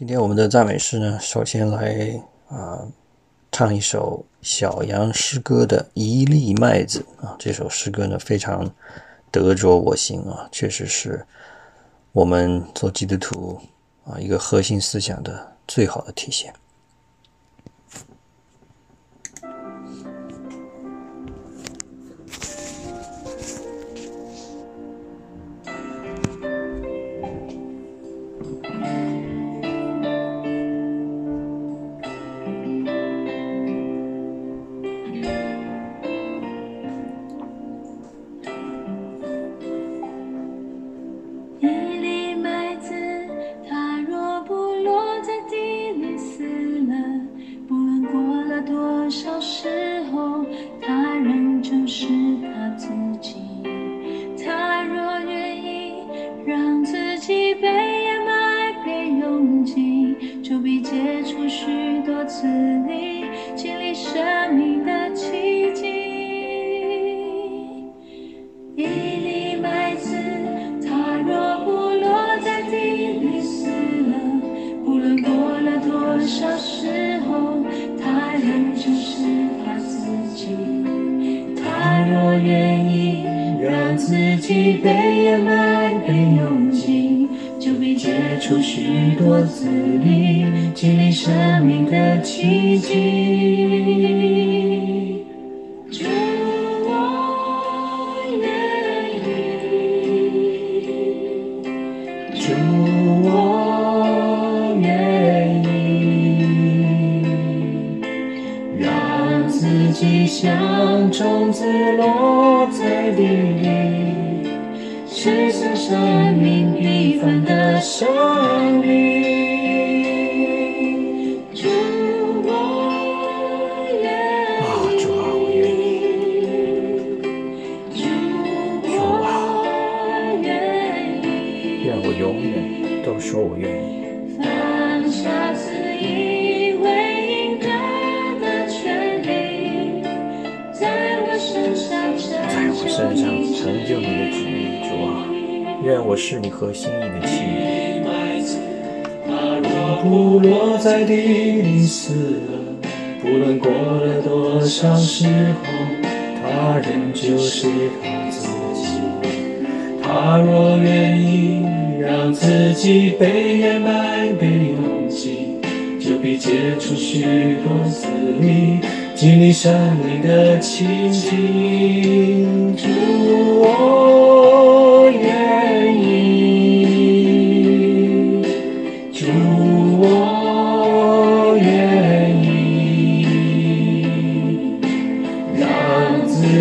今天我们的赞美诗呢，首先来啊唱一首小羊诗歌的《一粒麦子》啊，这首诗歌呢非常得着我心啊，确实是我们做基督徒啊一个核心思想的最好的体现。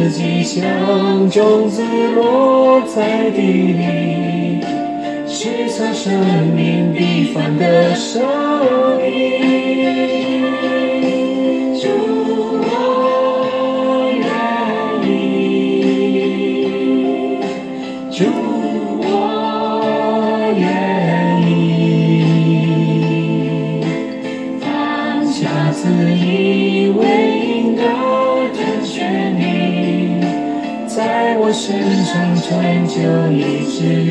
像种子落在地里，是从生命地方的声音。就一直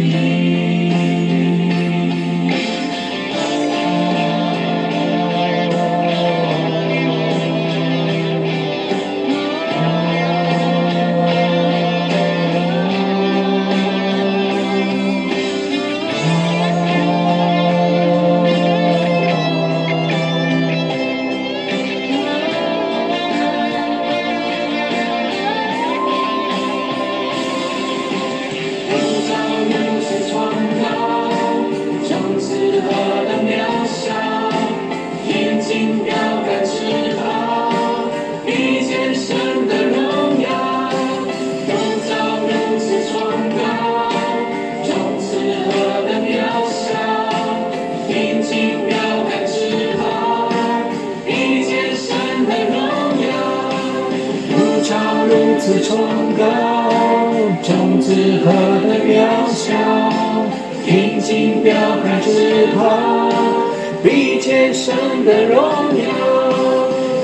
的荣耀，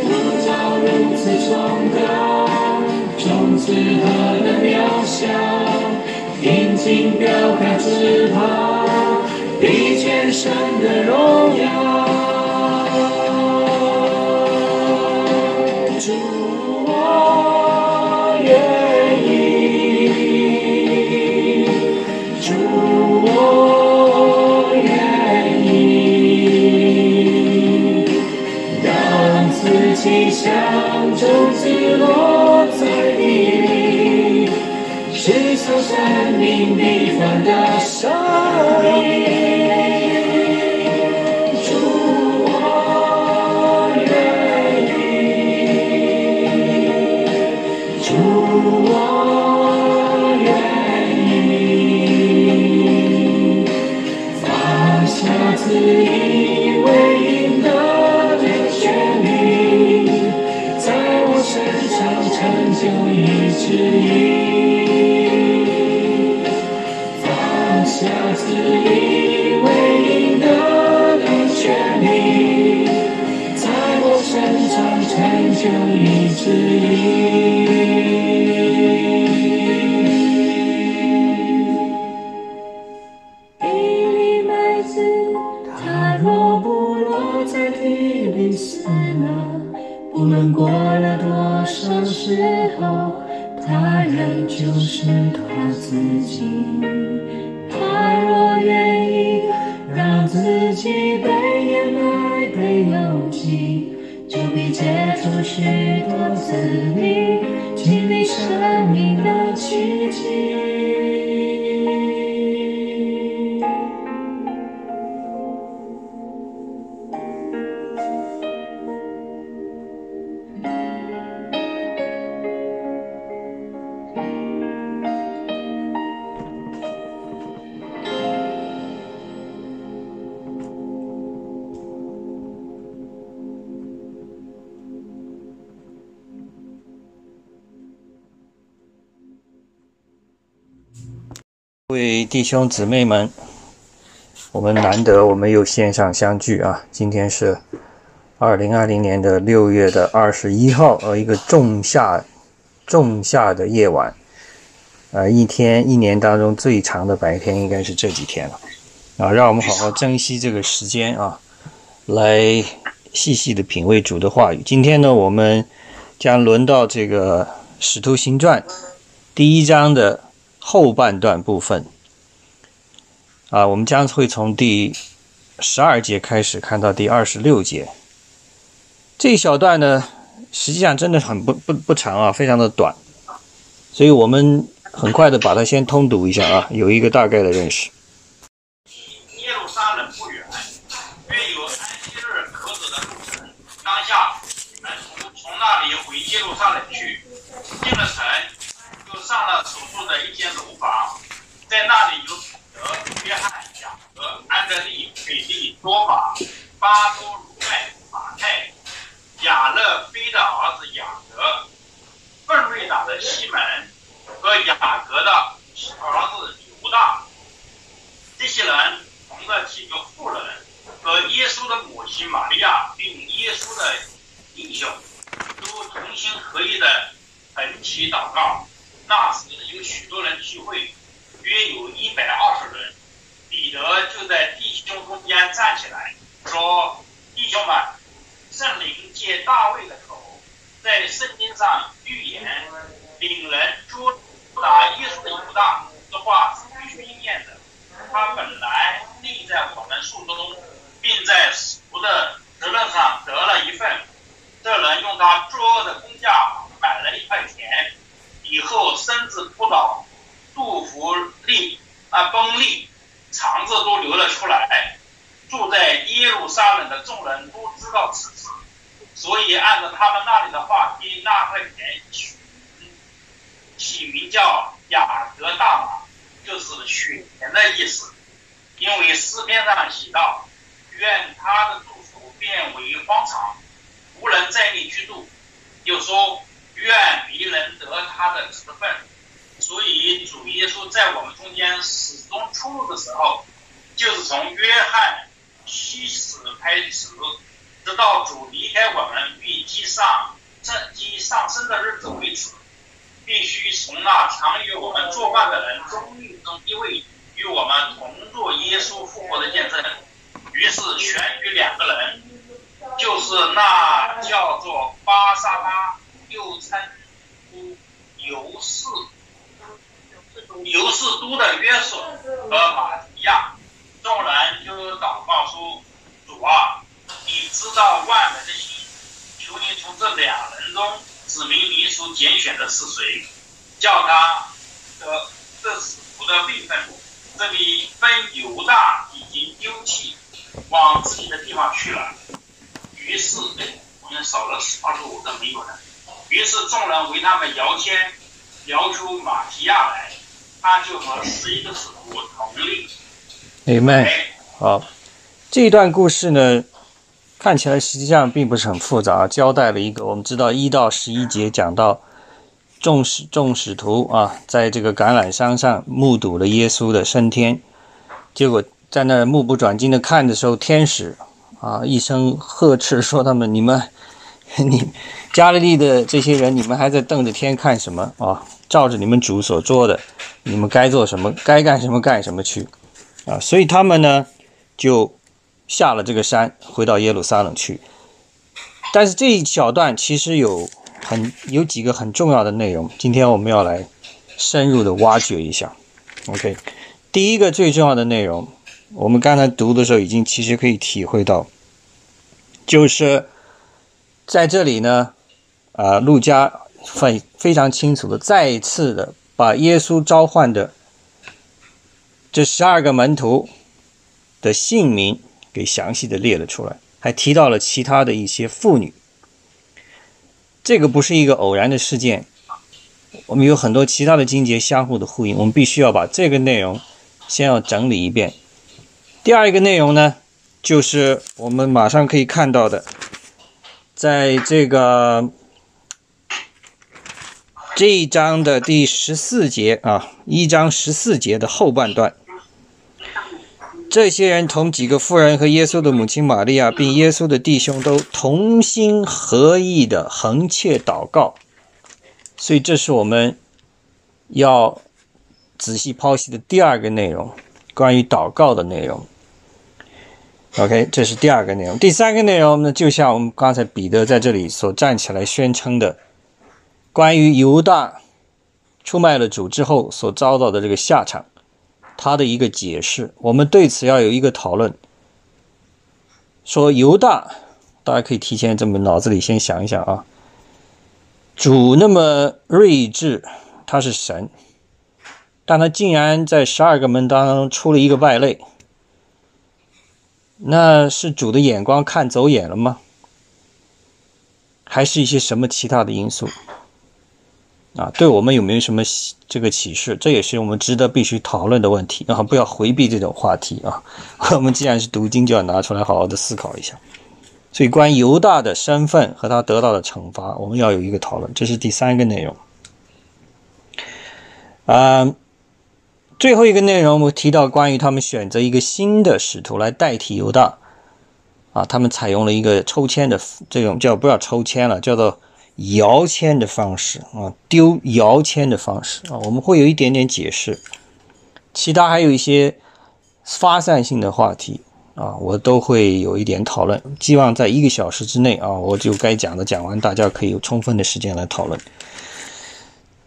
你叫如此崇高高翅膀，比全神的荣种弟兄姊妹们，我们难得我们又线上相聚啊！今天是二零二零年的六月的二十一号，呃，一个仲夏仲夏的夜晚，呃，一天一年当中最长的白天应该是这几天了啊！让我们好好珍惜这个时间啊，来细细的品味主的话语。今天呢，我们将轮到这个《使徒行传》第一章的。后半段部分啊，我们将会从第十二节开始看到第二十六节。这一小段呢，实际上真的很不不不长啊，非常的短，所以我们很快的把它先通读一下啊，有一个大概的认识。耶路撒冷不远，约有安息日可走的路程。当下，门徒从那里回耶路撒冷去，进了城。就上了所住的一间楼房，在那里有、约翰、雅各、安德利、腓利、多马、巴多鲁麦、马太、亚勒菲的儿子雅各、奋锐党的西门和雅各的儿子犹大。这些人同的几个妇人和耶稣的母亲玛利亚，并耶稣的弟兄，都同心合意的恳祈祷告。那时有许多人聚会，约有一百二十人。彼得就在弟兄中间站起来，说：“弟兄们，圣灵借大卫的口，在圣经上预言，领人捉拿耶稣的犹大，这话是必须应验的。他本来立在我们树中，并在死的责任上得了一份。这人用他作恶的工价买了一块田。”以后身子扑倒，祝福立啊崩立，肠子都流了出来。住在耶路撒冷的众人都知道此事，所以按照他们那里的话，给那块田取起名叫雅各大马，就是雪田的意思。因为诗篇上写道：“愿他的住处变为荒场，无人在内居住。”又说。愿别人得他的职分，所以主耶稣在我们中间始终出入的时候，就是从约翰西死开始，直到主离开我们并即上正即上升的日子为止，必须从那常与我们作伴的人中立中一位与我们同做耶稣复活的见证。于是选举两个人，就是那叫做巴沙巴。又称呼尤氏，尤氏都的约瑟和马提亚，众人就祷告说：“主啊，你知道万人的心，求你从这两人中指明你所拣选的是谁，叫他得这使徒的位分。这里分犹大已经丢弃，往自己的地方去了。于是，我们少了二十五个没有了。于是众人为他们摇签，摇出马提亚来，他就和十一个使徒同立。明白。哎，好，这一段故事呢，看起来实际上并不是很复杂，交代了一个我们知道一到十一节讲到众使众使徒啊，在这个橄榄山上目睹了耶稣的升天，结果在那儿目不转睛的看的时候，天使啊一声呵斥说他们：“你们，你加利利的这些人，你们还在瞪着天看什么啊？照着你们主所做的，你们该做什么，该干什么干什么去。”啊，所以他们呢就下了这个山，回到耶路撒冷去。但是这一小段其实有很有几个很重要的内容，今天我们要来深入的挖掘一下。OK，第一个最重要的内容，我们刚才读的时候已经其实可以体会到，就是在这里呢，啊，路加非非常清楚的再一次的把耶稣召唤的。这十二个门徒的姓名给详细的列了出来，还提到了其他的一些妇女。这个不是一个偶然的事件，我们有很多其他的经节相互的呼应，我们必须要把这个内容先要整理一遍。第二一个内容呢，就是我们马上可以看到的，在这个。这一章的第十四节啊，一章十四节的后半段。这些人同几个妇人和耶稣的母亲玛利亚，并耶稣的弟兄都同心合意的横切祷告，所以这是我们要仔细剖析的第二个内容，关于祷告的内容。OK，这是第二个内容。第三个内容呢，就像我们刚才彼得在这里所站起来宣称的，关于犹大出卖了主之后所遭到的这个下场。他的一个解释，我们对此要有一个讨论。说犹大，大家可以提前这么脑子里先想一想啊。主那么睿智，他是神，但他竟然在十二个门当中出了一个败类，那是主的眼光看走眼了吗？还是一些什么其他的因素？啊，对我们有没有什么这个启示？这也是我们值得必须讨论的问题啊！不要回避这种话题啊！我们既然是读经，就要拿出来好好的思考一下。所以，关于犹大的身份和他得到的惩罚，我们要有一个讨论。这是第三个内容。啊，最后一个内容，我提到关于他们选择一个新的使徒来代替犹大。啊，他们采用了一个抽签的这种叫不要抽签了，叫做。摇签的方式啊，丢摇签的方式啊，我们会有一点点解释。其他还有一些发散性的话题啊，我都会有一点讨论。希望在一个小时之内啊，我就该讲的讲完，大家可以有充分的时间来讨论。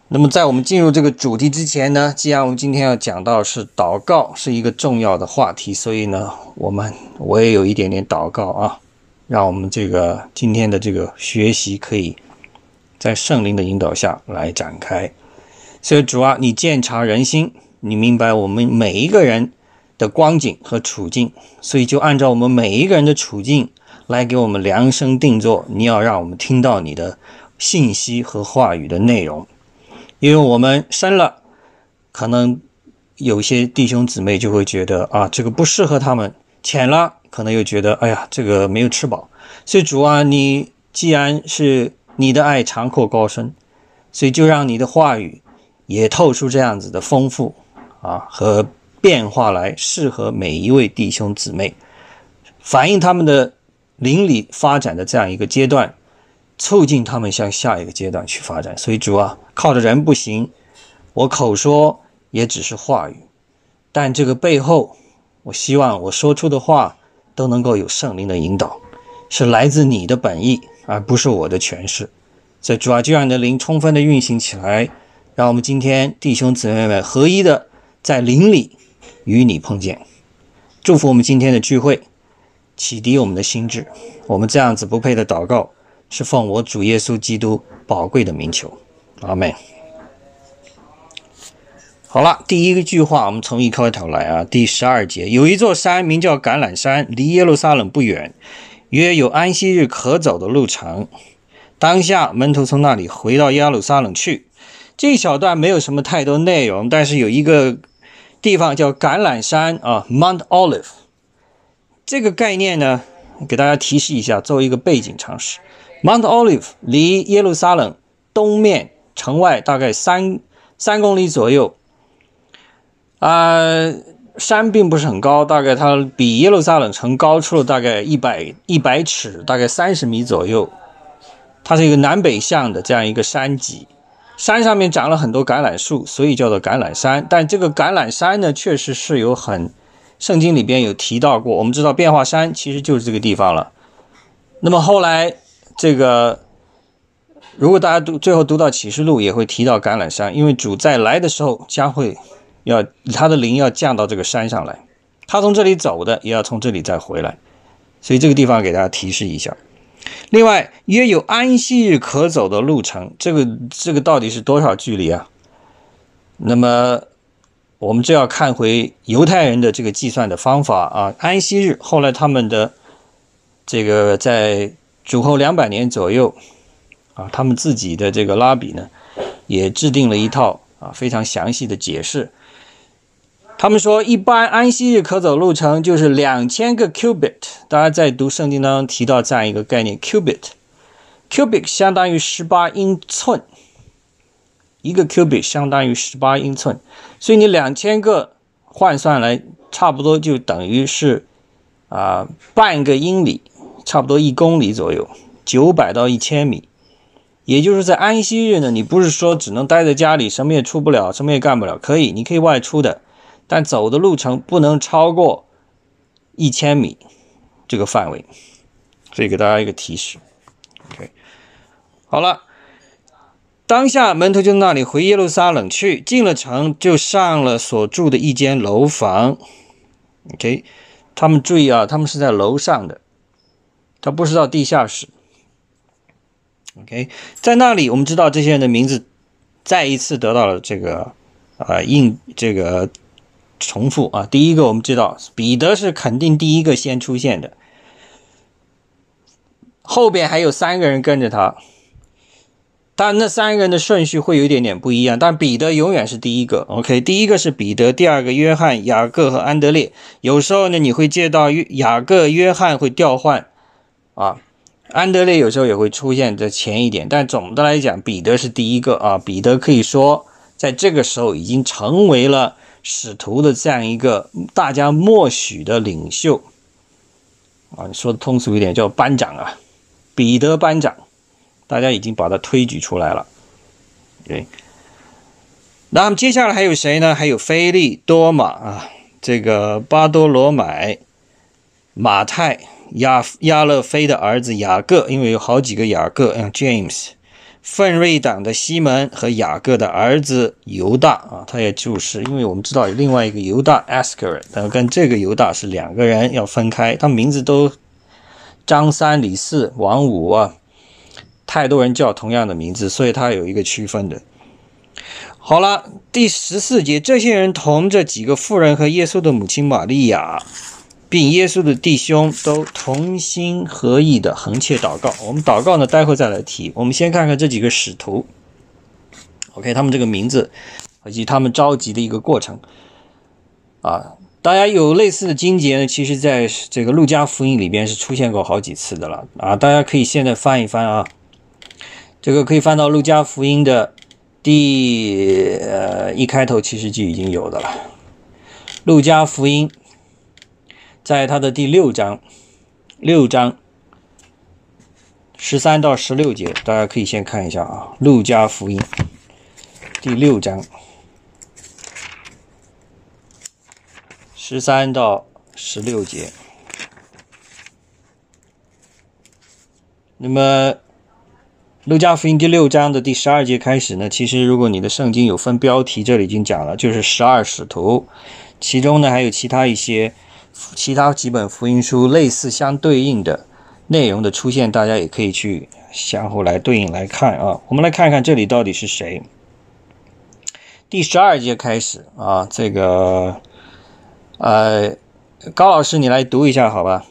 那么在我们进入这个主题之前呢，既然我们今天要讲到是祷告是一个重要的话题，所以呢，我们我也有一点点祷告啊，让我们这个今天的这个学习可以。在圣灵的引导下来展开，所以主啊，你鉴察人心，你明白我们每一个人的光景和处境，所以就按照我们每一个人的处境来给我们量身定做。你要让我们听到你的信息和话语的内容，因为我们深了，可能有些弟兄姊妹就会觉得啊，这个不适合他们；浅了，可能又觉得哎呀，这个没有吃饱。所以主啊，你既然是你的爱长阔高深，所以就让你的话语也透出这样子的丰富啊和变化来，适合每一位弟兄姊妹，反映他们的邻里发展的这样一个阶段，促进他们向下一个阶段去发展。所以主啊，靠着人不行，我口说也只是话语，但这个背后，我希望我说出的话都能够有圣灵的引导，是来自你的本意。而不是我的诠释，所以主要就让你的灵充分的运行起来，让我们今天弟兄姊妹们合一的在灵里与你碰见，祝福我们今天的聚会，启迪我们的心智。我们这样子不配的祷告，是奉我主耶稣基督宝贵的名求，阿门。好了，第一个句话，我们从一开头来啊。第十二节，有一座山名叫橄榄山，离耶路撒冷不远，约有安息日可走的路程。当下门徒从那里回到耶路撒冷去。这一小段没有什么太多内容，但是有一个地方叫橄榄山啊，Mount Olive。这个概念呢，给大家提示一下，作为一个背景常识，Mount Olive 离耶路撒冷东面城外大概三三公里左右。啊，山并不是很高，大概它比耶路撒冷城高出了大概一百一百尺，大概三十米左右。它是一个南北向的这样一个山脊。山上面长了很多橄榄树，所以叫做橄榄山。但这个橄榄山呢，确实是有很，圣经里边有提到过。我们知道变化山其实就是这个地方了。那么后来这个，如果大家读最后读到启示录，也会提到橄榄山，因为主再来的时候将会要他的灵要降到这个山上来，他从这里走的也要从这里再回来，所以这个地方给大家提示一下。另外，约有安息日可走的路程，这个这个到底是多少距离啊？那么，我们就要看回犹太人的这个计算的方法啊。安息日后来他们的这个在主后两百年左右啊，他们自己的这个拉比呢，也制定了一套啊非常详细的解释。他们说，一般安息日可走路程就是两千个 cubit。大家在读圣经当中提到这样一个概念，cubit，cubit 相当于十八英寸，一个 cubit 相当于十八英寸，所以你两千个换算来，差不多就等于是啊半个英里，差不多一公里左右，九百到一千米。也就是在安息日呢，你不是说只能待在家里，什么也出不了，什么也干不了，可以，你可以外出的。但走的路程不能超过一千米这个范围，所以给大家一个提示。OK，好了，当下门徒就那里回耶路撒冷去，进了城就上了所住的一间楼房。OK，他们注意啊，他们是在楼上的，他不是到地下室。OK，在那里我们知道这些人的名字再一次得到了这个啊印这个。重复啊！第一个我们知道，彼得是肯定第一个先出现的，后边还有三个人跟着他，但那三个人的顺序会有一点点不一样。但彼得永远是第一个。OK，第一个是彼得，第二个约翰、雅各和安德烈。有时候呢，你会见到约雅各、约翰会调换啊，安德烈有时候也会出现在前一点。但总的来讲，彼得是第一个啊。彼得可以说在这个时候已经成为了。使徒的这样一个大家默许的领袖啊，你说的通俗一点叫班长啊，彼得班长，大家已经把他推举出来了。对，那么接下来还有谁呢？还有菲利多马啊，这个巴多罗买、马太、亚亚勒菲的儿子雅各，因为有好几个雅各，嗯，James。奋锐党的西门和雅各的儿子犹大啊，他也就是，因为我们知道有另外一个犹大 Ascar，但跟这个犹大是两个人，要分开。他名字都张三李四王五啊，太多人叫同样的名字，所以他有一个区分的。好了，第十四节，这些人同这几个妇人和耶稣的母亲玛利亚。并耶稣的弟兄都同心合意的横切祷告。我们祷告呢，待会再来提。我们先看看这几个使徒。OK，他们这个名字以及他们召集的一个过程啊，大家有类似的经节呢，其实在这个路加福音里边是出现过好几次的了啊。大家可以现在翻一翻啊，这个可以翻到路加福音的第呃一开头，其实就已经有的了。路加福音。在他的第六章，六章十三到十六节，大家可以先看一下啊，《路加福音》第六章十三到十六节。那么，《路加福音》第六章的第十二节开始呢？其实，如果你的圣经有分标题，这里已经讲了，就是十二使徒，其中呢还有其他一些。其他几本福音书类似相对应的内容的出现，大家也可以去相互来对应来看啊。我们来看看这里到底是谁。第十二节开始啊，这个呃，高老师你来读一下好吧？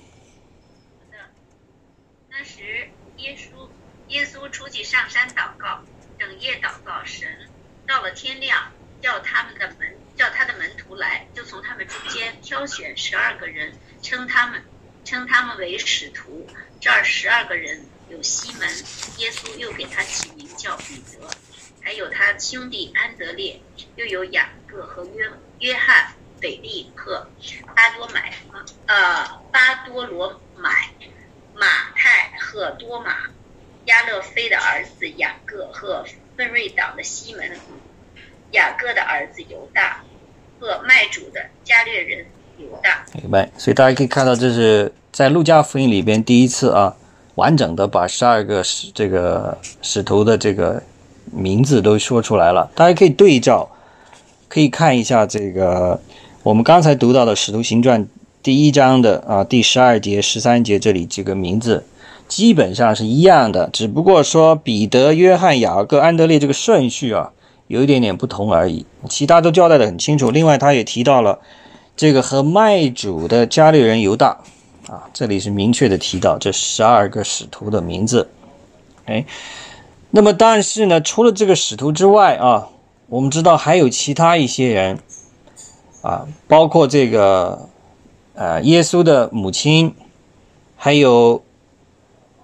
那时，耶稣耶稣出去上山祷告，整夜祷告神。到了天亮，叫他们的门叫他的门，们中间挑选十二个人，称他们称他们为使徒。这儿十二个人有西门，耶稣又给他起名叫彼得。还有他兄弟安德烈，又有雅各和约约翰、腓利和巴多买呃巴多罗买、马太和多马、亚勒菲的儿子雅各和分瑞党的西门、雅各的儿子犹大和卖主的加略人犹大。明白。所以大家可以看到，这是在路加福音里边第一次啊，完整的把十二个使这个使徒的这个。名字都说出来了，大家可以对照，可以看一下这个我们刚才读到的《使徒行传》第一章的啊第十二节、十三节这里几个名字基本上是一样的，只不过说彼得、约翰、雅各、安德烈这个顺序啊有一点点不同而已，其他都交代的很清楚。另外，他也提到了这个和卖主的加利人犹大啊，这里是明确的提到这十二个使徒的名字，哎。那么，但是呢，除了这个使徒之外啊，我们知道还有其他一些人啊，包括这个呃，耶稣的母亲，还有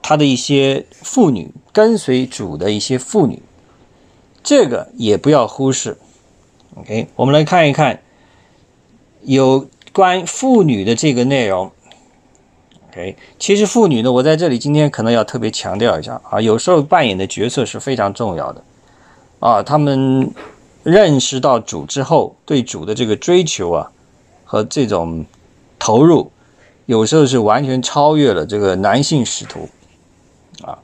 他的一些妇女，跟随主的一些妇女，这个也不要忽视。OK，我们来看一看有关妇女的这个内容。OK，其实妇女呢，我在这里今天可能要特别强调一下啊，有时候扮演的角色是非常重要的啊。他们认识到主之后，对主的这个追求啊和这种投入，有时候是完全超越了这个男性使徒啊。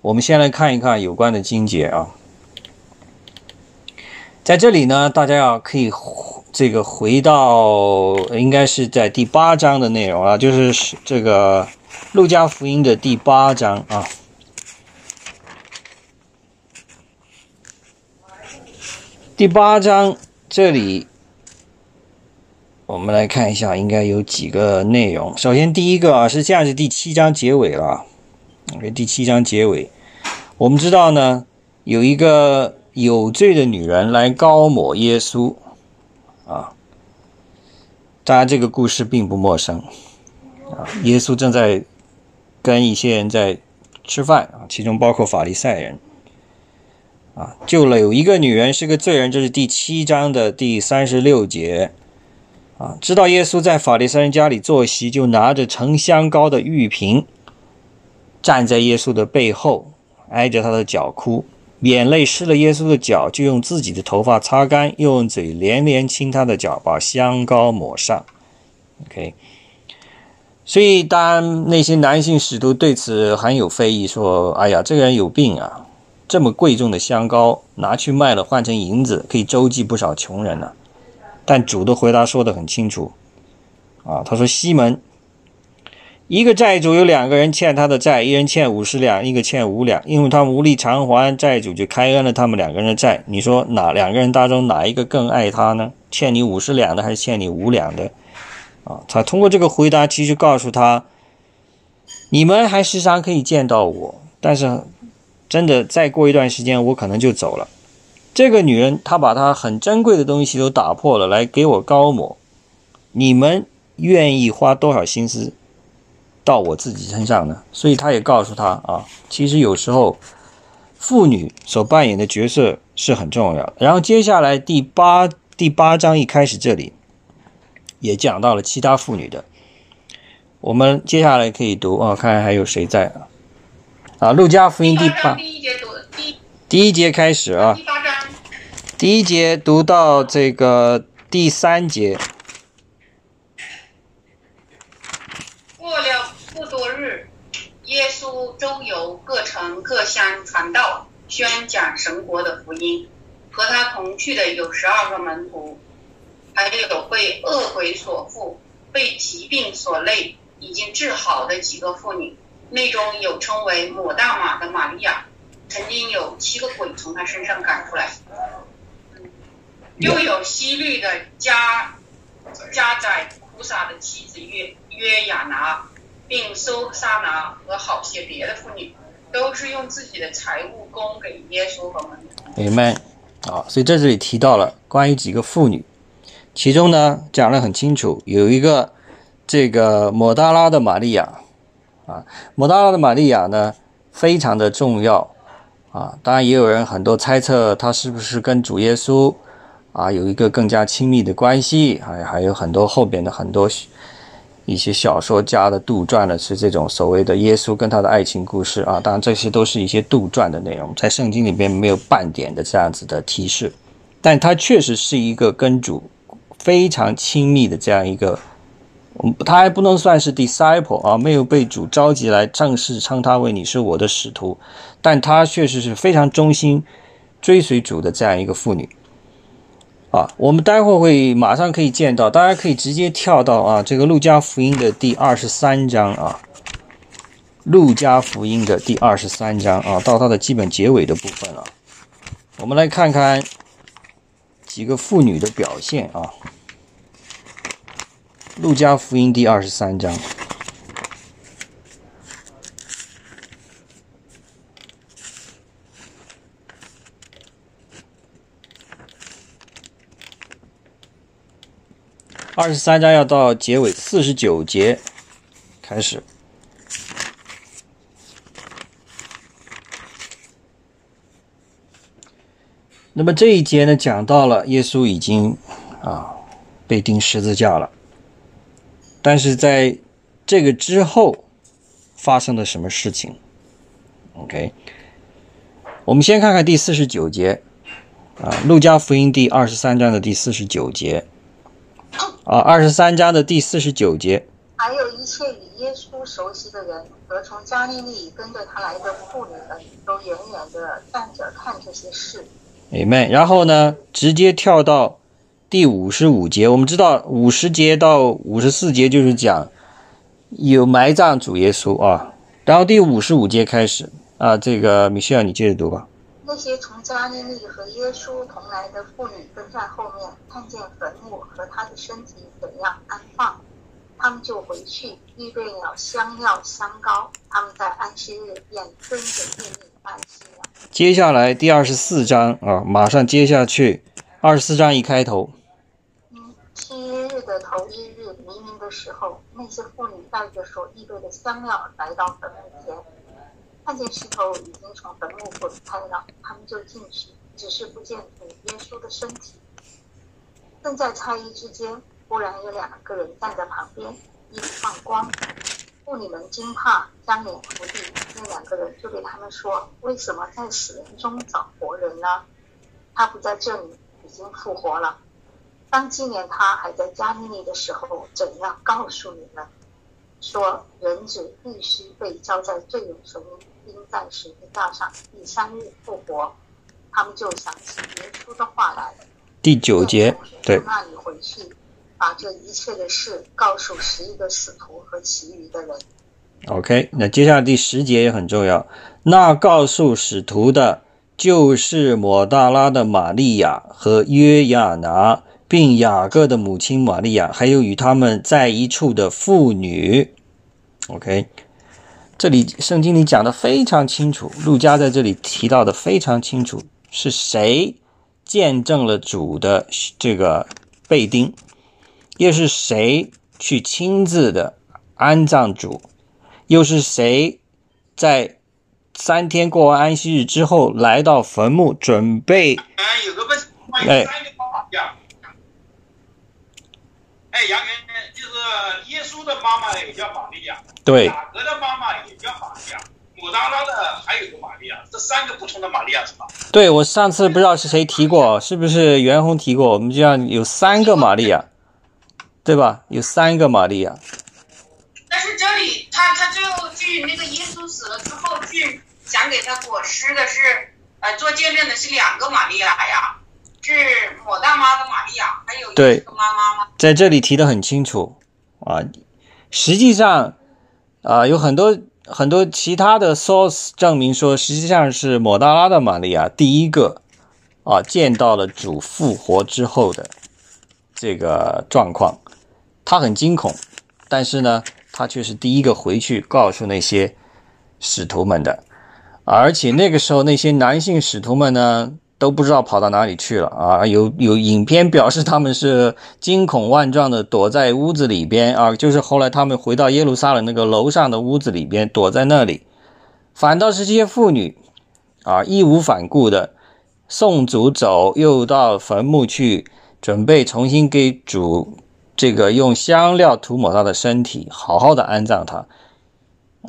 我们先来看一看有关的经节啊，在这里呢，大家要可以。这个回到应该是在第八章的内容啊，就是这个路加福音的第八章啊。第八章这里，我们来看一下，应该有几个内容。首先，第一个啊是这样，是第七章结尾了。OK，第七章结尾，我们知道呢，有一个有罪的女人来高抹耶稣。啊，大家这个故事并不陌生啊。耶稣正在跟一些人在吃饭啊，其中包括法利赛人啊，救了有一个女人是个罪人，这是第七章的第三十六节啊。知道耶稣在法利赛人家里坐席，就拿着盛香膏的玉瓶，站在耶稣的背后，挨着他的脚哭。眼泪湿了耶稣的脚，就用自己的头发擦干，又用嘴连连亲他的脚，把香膏抹上。OK，所以当那些男性使徒对此很有非议，说：“哎呀，这个人有病啊！这么贵重的香膏拿去卖了，换成银子，可以周济不少穷人呢。”但主的回答说得很清楚，啊，他说：“西门。”一个债主有两个人欠他的债，一人欠五十两，一个欠五两，因为他无力偿还，债主就开恩了他们两个人的债。你说哪两个人当中哪一个更爱他呢？欠你五十两的还是欠你五两的？啊，他通过这个回答，其实告诉他，你们还时常可以见到我，但是真的再过一段时间，我可能就走了。这个女人她把她很珍贵的东西都打破了，来给我高某，你们愿意花多少心思？到我自己身上呢，所以他也告诉他啊，其实有时候妇女所扮演的角色是很重要的。然后接下来第八第八章一开始这里也讲到了其他妇女的，我们接下来可以读啊，看看还有谁在啊？啊，路加福音第八第一节读第第一节开始啊，第一节读到这个第三节。周游各城各乡传道，宣讲神国的福音。和他同去的有十二个门徒，还有被恶鬼所附、被疾病所累、已经治好的几个妇女，内中有称为抹大马的玛利亚，曾经有七个鬼从她身上赶出来。又有西律的加加宰菩萨的妻子约约亚拿，并搜沙拿和好些别的妇女，都是用自己的财物供给耶稣和门徒。明白啊，所以在这里提到了关于几个妇女，其中呢讲得很清楚，有一个这个抹大拉的玛利亚啊，抹大拉的玛利亚呢非常的重要啊，当然也有人很多猜测她是不是跟主耶稣。啊，有一个更加亲密的关系，还还有很多后边的很多一些小说家的杜撰的是这种所谓的耶稣跟他的爱情故事啊。当然，这些都是一些杜撰的内容，在圣经里边没有半点的这样子的提示。但他确实是一个跟主非常亲密的这样一个，他还不能算是 disciple 啊，没有被主召集来正式称他为你是我的使徒，但他确实是非常忠心追随主的这样一个妇女。啊，我们待会儿会马上可以见到，大家可以直接跳到啊，这个路加福音的第二十三章啊，路加福音的第二十三章啊，到它的基本结尾的部分了。我们来看看几个妇女的表现啊，路加福音第二十三章。二十三章要到结尾四十九节开始。那么这一节呢，讲到了耶稣已经啊被钉十字架了，但是在这个之后发生了什么事情？OK，我们先看看第四十九节啊，《路加福音》第二十三章的第四十九节。啊，二十三章的第四十九节，还有一切与耶稣熟悉的人和从加利利跟着他来的妇女们，都远远的站着看这些事。明白。然后呢，直接跳到第五十五节。我们知道五十节到五十四节就是讲有埋葬主耶稣啊。然后第五十五节开始啊，这个米歇尔，你接着读吧。那些从加利利和耶稣同来的妇女跟在后面，看见坟墓和他的身体怎样安放，他们就回去预备了香料香膏。他们在安息日便跟着命令安息了。接下来第二十四章啊，马上接下去，二十四章一开头。嗯，七日的头一日黎明的时候，那些妇女带着所预备的香料来到坟墓前。看见石头已经从坟墓滚开了，他们就进去，只是不见主耶稣的身体。正在猜疑之间，忽然有两个人站在旁边，衣服放光。妇女们惊怕，将脸伏地。那两个人就对他们说：“为什么在死人中找活人呢？他不在这里，已经复活了。当纪念他还在加利利的时候，怎样告诉你们，说人子必须被交在罪人手里？”钉在十字架上，第三日复活，他们就想起耶稣的话来了。第九节，对。那你回去，把这一切的事告诉十一个使徒和其余的人。OK，那接下来第十节也很重要。那告诉使徒的，就是抹大拉的玛利亚和约亚拿，并雅各的母亲玛利亚，还有与他们在一处的妇女。OK。这里圣经里讲的非常清楚，路加在这里提到的非常清楚，是谁见证了主的这个被钉，又是谁去亲自的安葬主，又是谁在三天过完安息日之后来到坟墓准备？哎，哎，杨元就是耶稣的妈妈也叫玛利亚。对，雅各的妈妈也叫玛利亚，抹大拉的还有个玛利亚，这三个不同的玛利亚是吧？对，我上次不知道是谁提过，是不是袁弘提过？我们这样有三个玛利亚，对吧？有三个玛利亚。但是这里他他最后据那个耶稣死了之后去想给他裹尸的是呃做见证的是两个玛利亚呀，是抹大妈的玛利亚，还有一个妈妈吗？在这里提的很清楚啊。实际上，啊、有很多很多其他的 source 证明说，实际上是抹大拉的玛利亚第一个啊见到了主复活之后的这个状况，他很惊恐，但是呢，他却是第一个回去告诉那些使徒们的，而且那个时候那些男性使徒们呢。都不知道跑到哪里去了啊！有有影片表示他们是惊恐万状的躲在屋子里边啊，就是后来他们回到耶路撒冷那个楼上的屋子里边躲在那里，反倒是这些妇女啊义无反顾的送主走，又到坟墓去准备重新给主这个用香料涂抹他的身体，好好的安葬他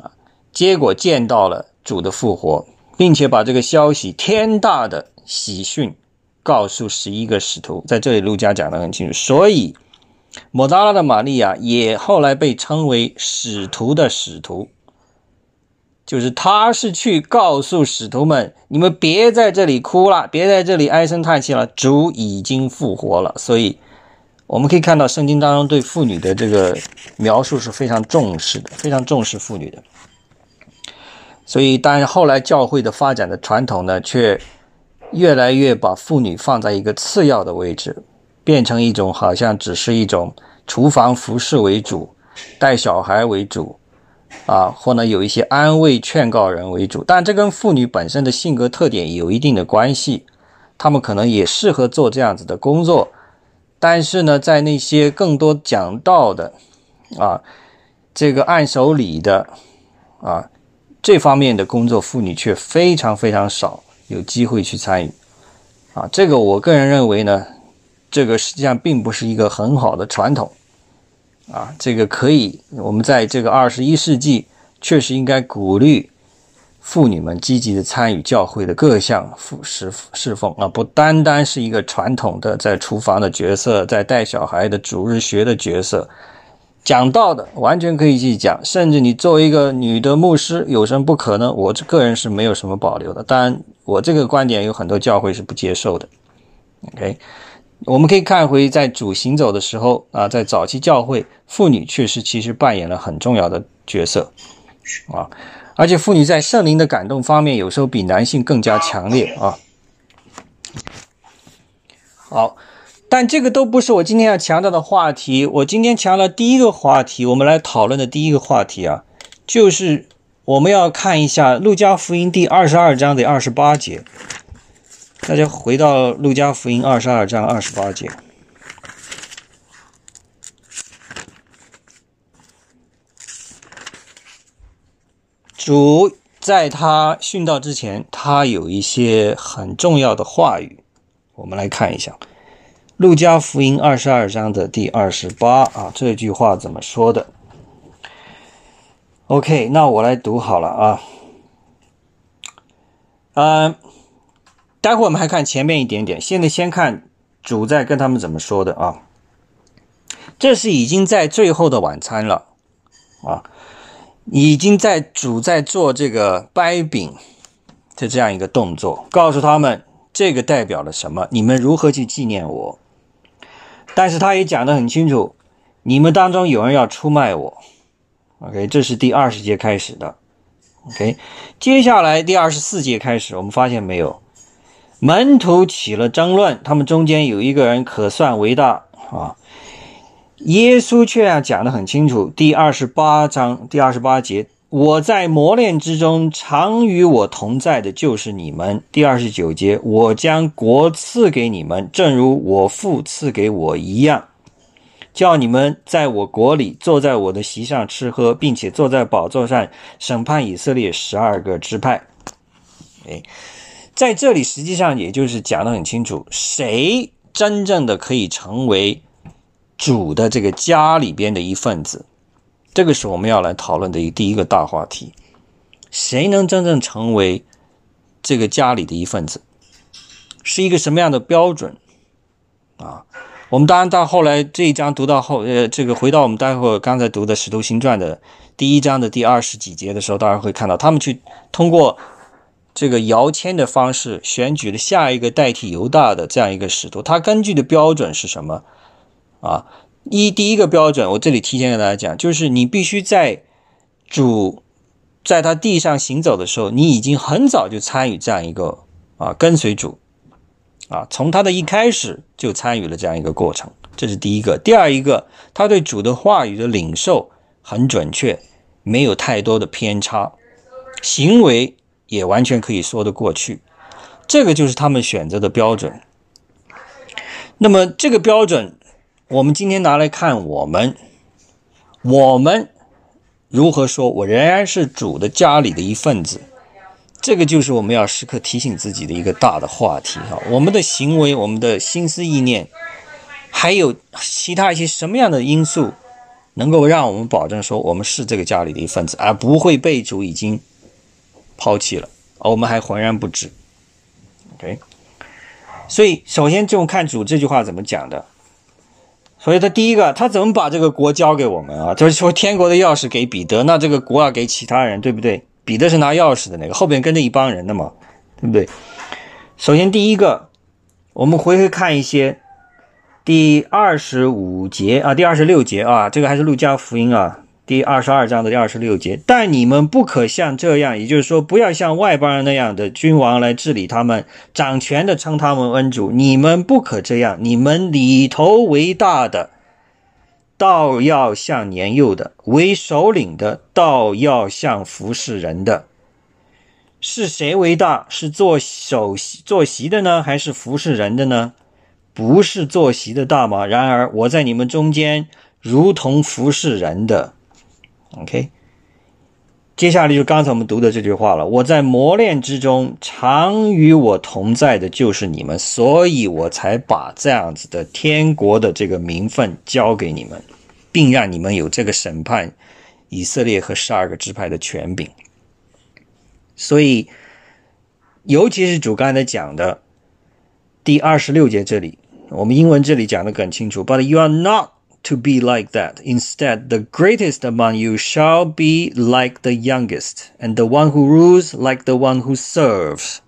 啊，结果见到了主的复活，并且把这个消息天大的。喜讯告诉十一个使徒，在这里路加讲得很清楚，所以抹大拉的玛利亚也后来被称为使徒的使徒，就是他是去告诉使徒们，你们别在这里哭了，别在这里唉声叹气了，主已经复活了。所以我们可以看到圣经当中对妇女的这个描述是非常重视的，非常重视妇女的。所以，当然后来教会的发展的传统呢，却越来越把妇女放在一个次要的位置，变成一种好像只是一种厨房服侍为主，带小孩为主，啊，或呢有一些安慰劝告人为主。但这跟妇女本身的性格特点有一定的关系，她们可能也适合做这样子的工作。但是呢，在那些更多讲道的，啊，这个按手礼的，啊，这方面的工作，妇女却非常非常少。有机会去参与，啊，这个我个人认为呢，这个实际上并不是一个很好的传统，啊，这个可以，我们在这个二十一世纪确实应该鼓励妇女们积极的参与教会的各项服侍侍奉啊，不单单是一个传统的在厨房的角色，在带小孩的主日学的角色。讲道的完全可以去讲，甚至你作为一个女的牧师，有什么不可能？我这个人是没有什么保留的。当然，我这个观点有很多教会是不接受的。OK，我们可以看回在主行走的时候啊，在早期教会，妇女确实其实扮演了很重要的角色啊，而且妇女在圣灵的感动方面，有时候比男性更加强烈啊。好。但这个都不是我今天要强调的话题。我今天强调第一个话题，我们来讨论的第一个话题啊，就是我们要看一下《路加福音》第二十二章的二十八节。大家回到《路加福音》二十二章二十八节，主在他殉道之前，他有一些很重要的话语，我们来看一下。路加福音二十二章的第二十八啊，这句话怎么说的？OK，那我来读好了啊。嗯，待会我们还看前面一点点，现在先看主在跟他们怎么说的啊。这是已经在最后的晚餐了啊，已经在主在做这个掰饼的这样一个动作，告诉他们这个代表了什么，你们如何去纪念我。但是他也讲得很清楚，你们当中有人要出卖我。OK，这是第二十节开始的。OK，接下来第二十四节开始，我们发现没有，门徒起了争论，他们中间有一个人可算为大啊。耶稣却要讲得很清楚，第二十八章第二十八节。我在磨练之中，常与我同在的就是你们。第二十九节，我将国赐给你们，正如我父赐给我一样，叫你们在我国里坐在我的席上吃喝，并且坐在宝座上审判以色列十二个支派。哎，在这里实际上也就是讲得很清楚，谁真正的可以成为主的这个家里边的一份子。这个是我们要来讨论的一第一个大话题：谁能真正成为这个家里的一份子？是一个什么样的标准？啊，我们当然到后来这一章读到后，呃，这个回到我们待会儿刚才读的《使徒行传》的第一章的第二十几节的时候，当然会看到他们去通过这个摇签的方式选举了下一个代替犹大的这样一个使徒。他根据的标准是什么？啊？一第一个标准，我这里提前跟大家讲，就是你必须在主在他地上行走的时候，你已经很早就参与这样一个啊跟随主啊，从他的一开始就参与了这样一个过程，这是第一个。第二一个，他对主的话语的领受很准确，没有太多的偏差，行为也完全可以说得过去，这个就是他们选择的标准。那么这个标准，我们今天拿来看我们，我们如何说？我仍然是主的家里的一份子，这个就是我们要时刻提醒自己的一个大的话题哈。我们的行为、我们的心思意念，还有其他一些什么样的因素，能够让我们保证说我们是这个家里的一份子，而不会被主已经抛弃了，而我们还浑然不知。OK。所以，首先就看主这句话怎么讲的。所以，他第一个，他怎么把这个国交给我们啊？就是说，天国的钥匙给彼得，那这个国啊给其他人，对不对？彼得是拿钥匙的那个，后边跟着一帮人的嘛，对不对？首先，第一个，我们回回看一些第二十五节啊，第二十六节啊，这个还是路加福音啊。第二十二章的第二十六节，但你们不可像这样，也就是说，不要像外邦人那样的君王来治理他们，掌权的称他们恩主。你们不可这样，你们里头为大的，倒要像年幼的；为首领的，倒要像服侍人的。是谁为大？是做首席坐席的呢，还是服侍人的呢？不是坐席的大吗？然而我在你们中间，如同服侍人的。OK，接下来就刚才我们读的这句话了。我在磨练之中，常与我同在的就是你们，所以我才把这样子的天国的这个名分交给你们，并让你们有这个审判以色列和十二个支派的权柄。所以，尤其是主刚才讲的第二十六节这里，我们英文这里讲的更清楚。But you are not. to be like that. Instead, the greatest among you shall be like the youngest, and the one who rules like the one who serves.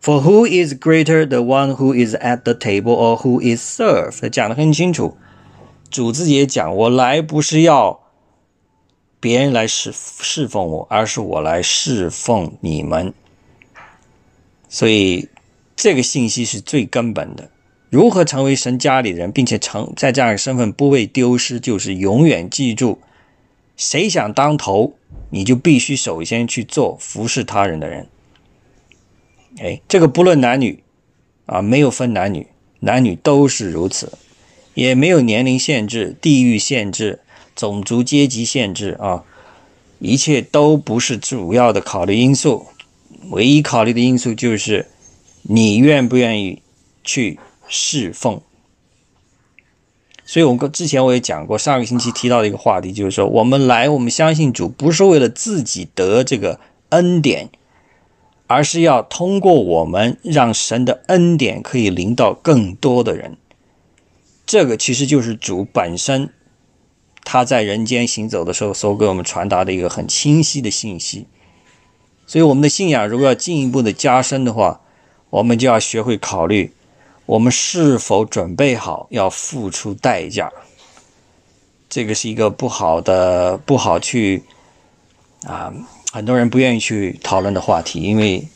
For who is greater, the one who is at the table or who is served？讲得很清楚，主自己也讲，我来不是要别人来侍侍奉我，而是我来侍奉你们。所以这个信息是最根本的。 如何成为神家里人，并且成在这样的身份不会丢失，就是永远记住：谁想当头，你就必须首先去做服侍他人的人。哎，这个不论男女啊，没有分男女，男女都是如此，也没有年龄限制、地域限制、种族阶级限制啊，一切都不是主要的考虑因素，唯一考虑的因素就是你愿不愿意去。侍奉，所以，我跟之前我也讲过，上个星期提到的一个话题，就是说，我们来，我们相信主，不是为了自己得这个恩典，而是要通过我们，让神的恩典可以临到更多的人。这个其实就是主本身他在人间行走的时候，所给我们传达的一个很清晰的信息。所以，我们的信仰如果要进一步的加深的话，我们就要学会考虑。我们是否准备好要付出代价？这个是一个不好的、不好去啊，很多人不愿意去讨论的话题，因为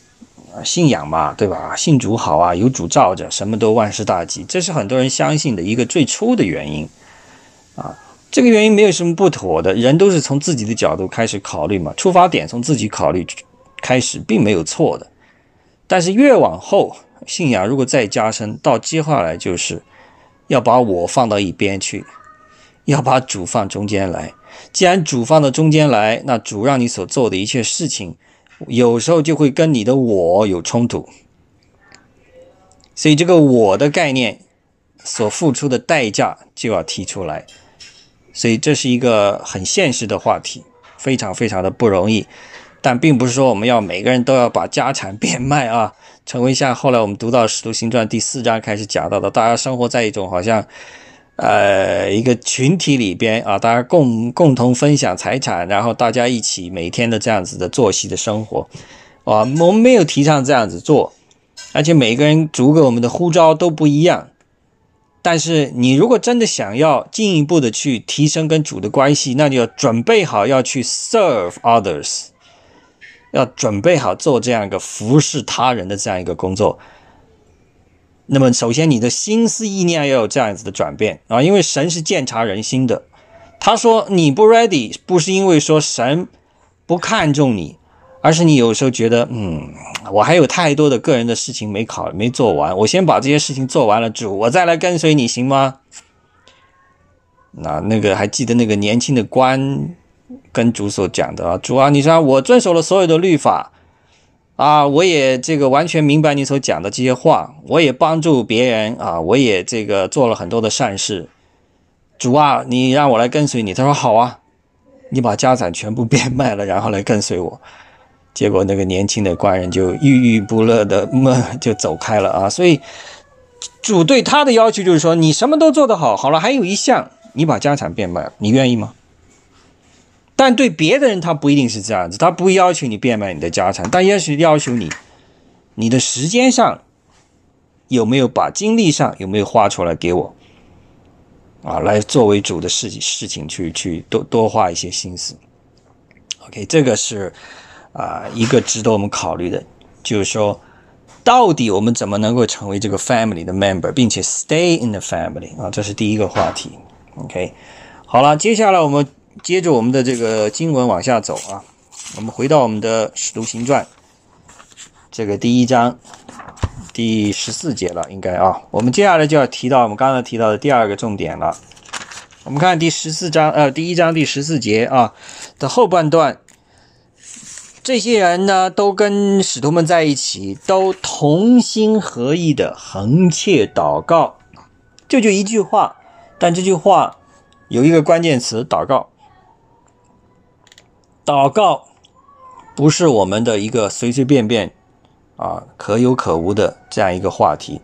信仰嘛，对吧？信主好啊，有主罩着，什么都万事大吉，这是很多人相信的一个最初的原因啊。这个原因没有什么不妥的，人都是从自己的角度开始考虑嘛，出发点从自己考虑开始，并没有错的。但是越往后，信仰如果再加深，到接下来就是要把我放到一边去，要把主放中间来。既然主放到中间来，那主让你所做的一切事情，有时候就会跟你的我有冲突。所以这个我的概念所付出的代价就要提出来。所以这是一个很现实的话题，非常非常的不容易。但并不是说我们要每个人都要把家产变卖啊。成为像后来我们读到《使徒行传》第四章开始讲到的，大家生活在一种好像，呃，一个群体里边啊，大家共共同分享财产，然后大家一起每天的这样子的作息的生活，啊，我们没有提倡这样子做，而且每个人主给我们的呼召都不一样，但是你如果真的想要进一步的去提升跟主的关系，那就要准备好要去 serve others，要准备好做这样一个服侍他人的这样一个工作。那么，首先你的心思意念要有这样子的转变啊，因为神是鉴察人心的。他说你不 ready，不是因为说神不看重你。而是你有时候觉得，嗯，我还有太多的个人的事情没考没做完，我先把这些事情做完了，主，我再来跟随你行吗？那那个还记得那个年轻的官跟主所讲的啊，主啊，你说我遵守了所有的律法啊，我也这个完全明白你所讲的这些话，我也帮助别人啊，我也这个做了很多的善事，主啊，你让我来跟随你，他说好啊，你把家产全部变卖了，然后来跟随我。结果那个年轻的官人就郁郁不乐的么 就走开了啊！所以主对他的要求就是说，你什么都做得好，好了，还有一项，你把家产变卖，你愿意吗？但对别的人他不一定是这样子，他不要求你变卖你的家产，但也许要求你，你的时间上有没有把精力上有没有花出来给我啊？来作为主的事事情去去多多花一些心思。OK，这个是。啊，一个值得我们考虑的，就是说，到底我们怎么能够成为这个 family 的 member，并且 stay in the family 啊？这是第一个话题。OK，好了，接下来我们接着我们的这个经文往下走啊。我们回到我们的《使徒行传》这个第一章第十四节了，应该啊。我们接下来就要提到我们刚才提到的第二个重点了。我们看第十四章，呃，第一章第十四节啊的后半段。这些人呢，都跟使徒们在一起，都同心合意的横切祷告，这就一句话，但这句话有一个关键词：祷告。祷告不是我们的一个随随便便啊可有可无的这样一个话题。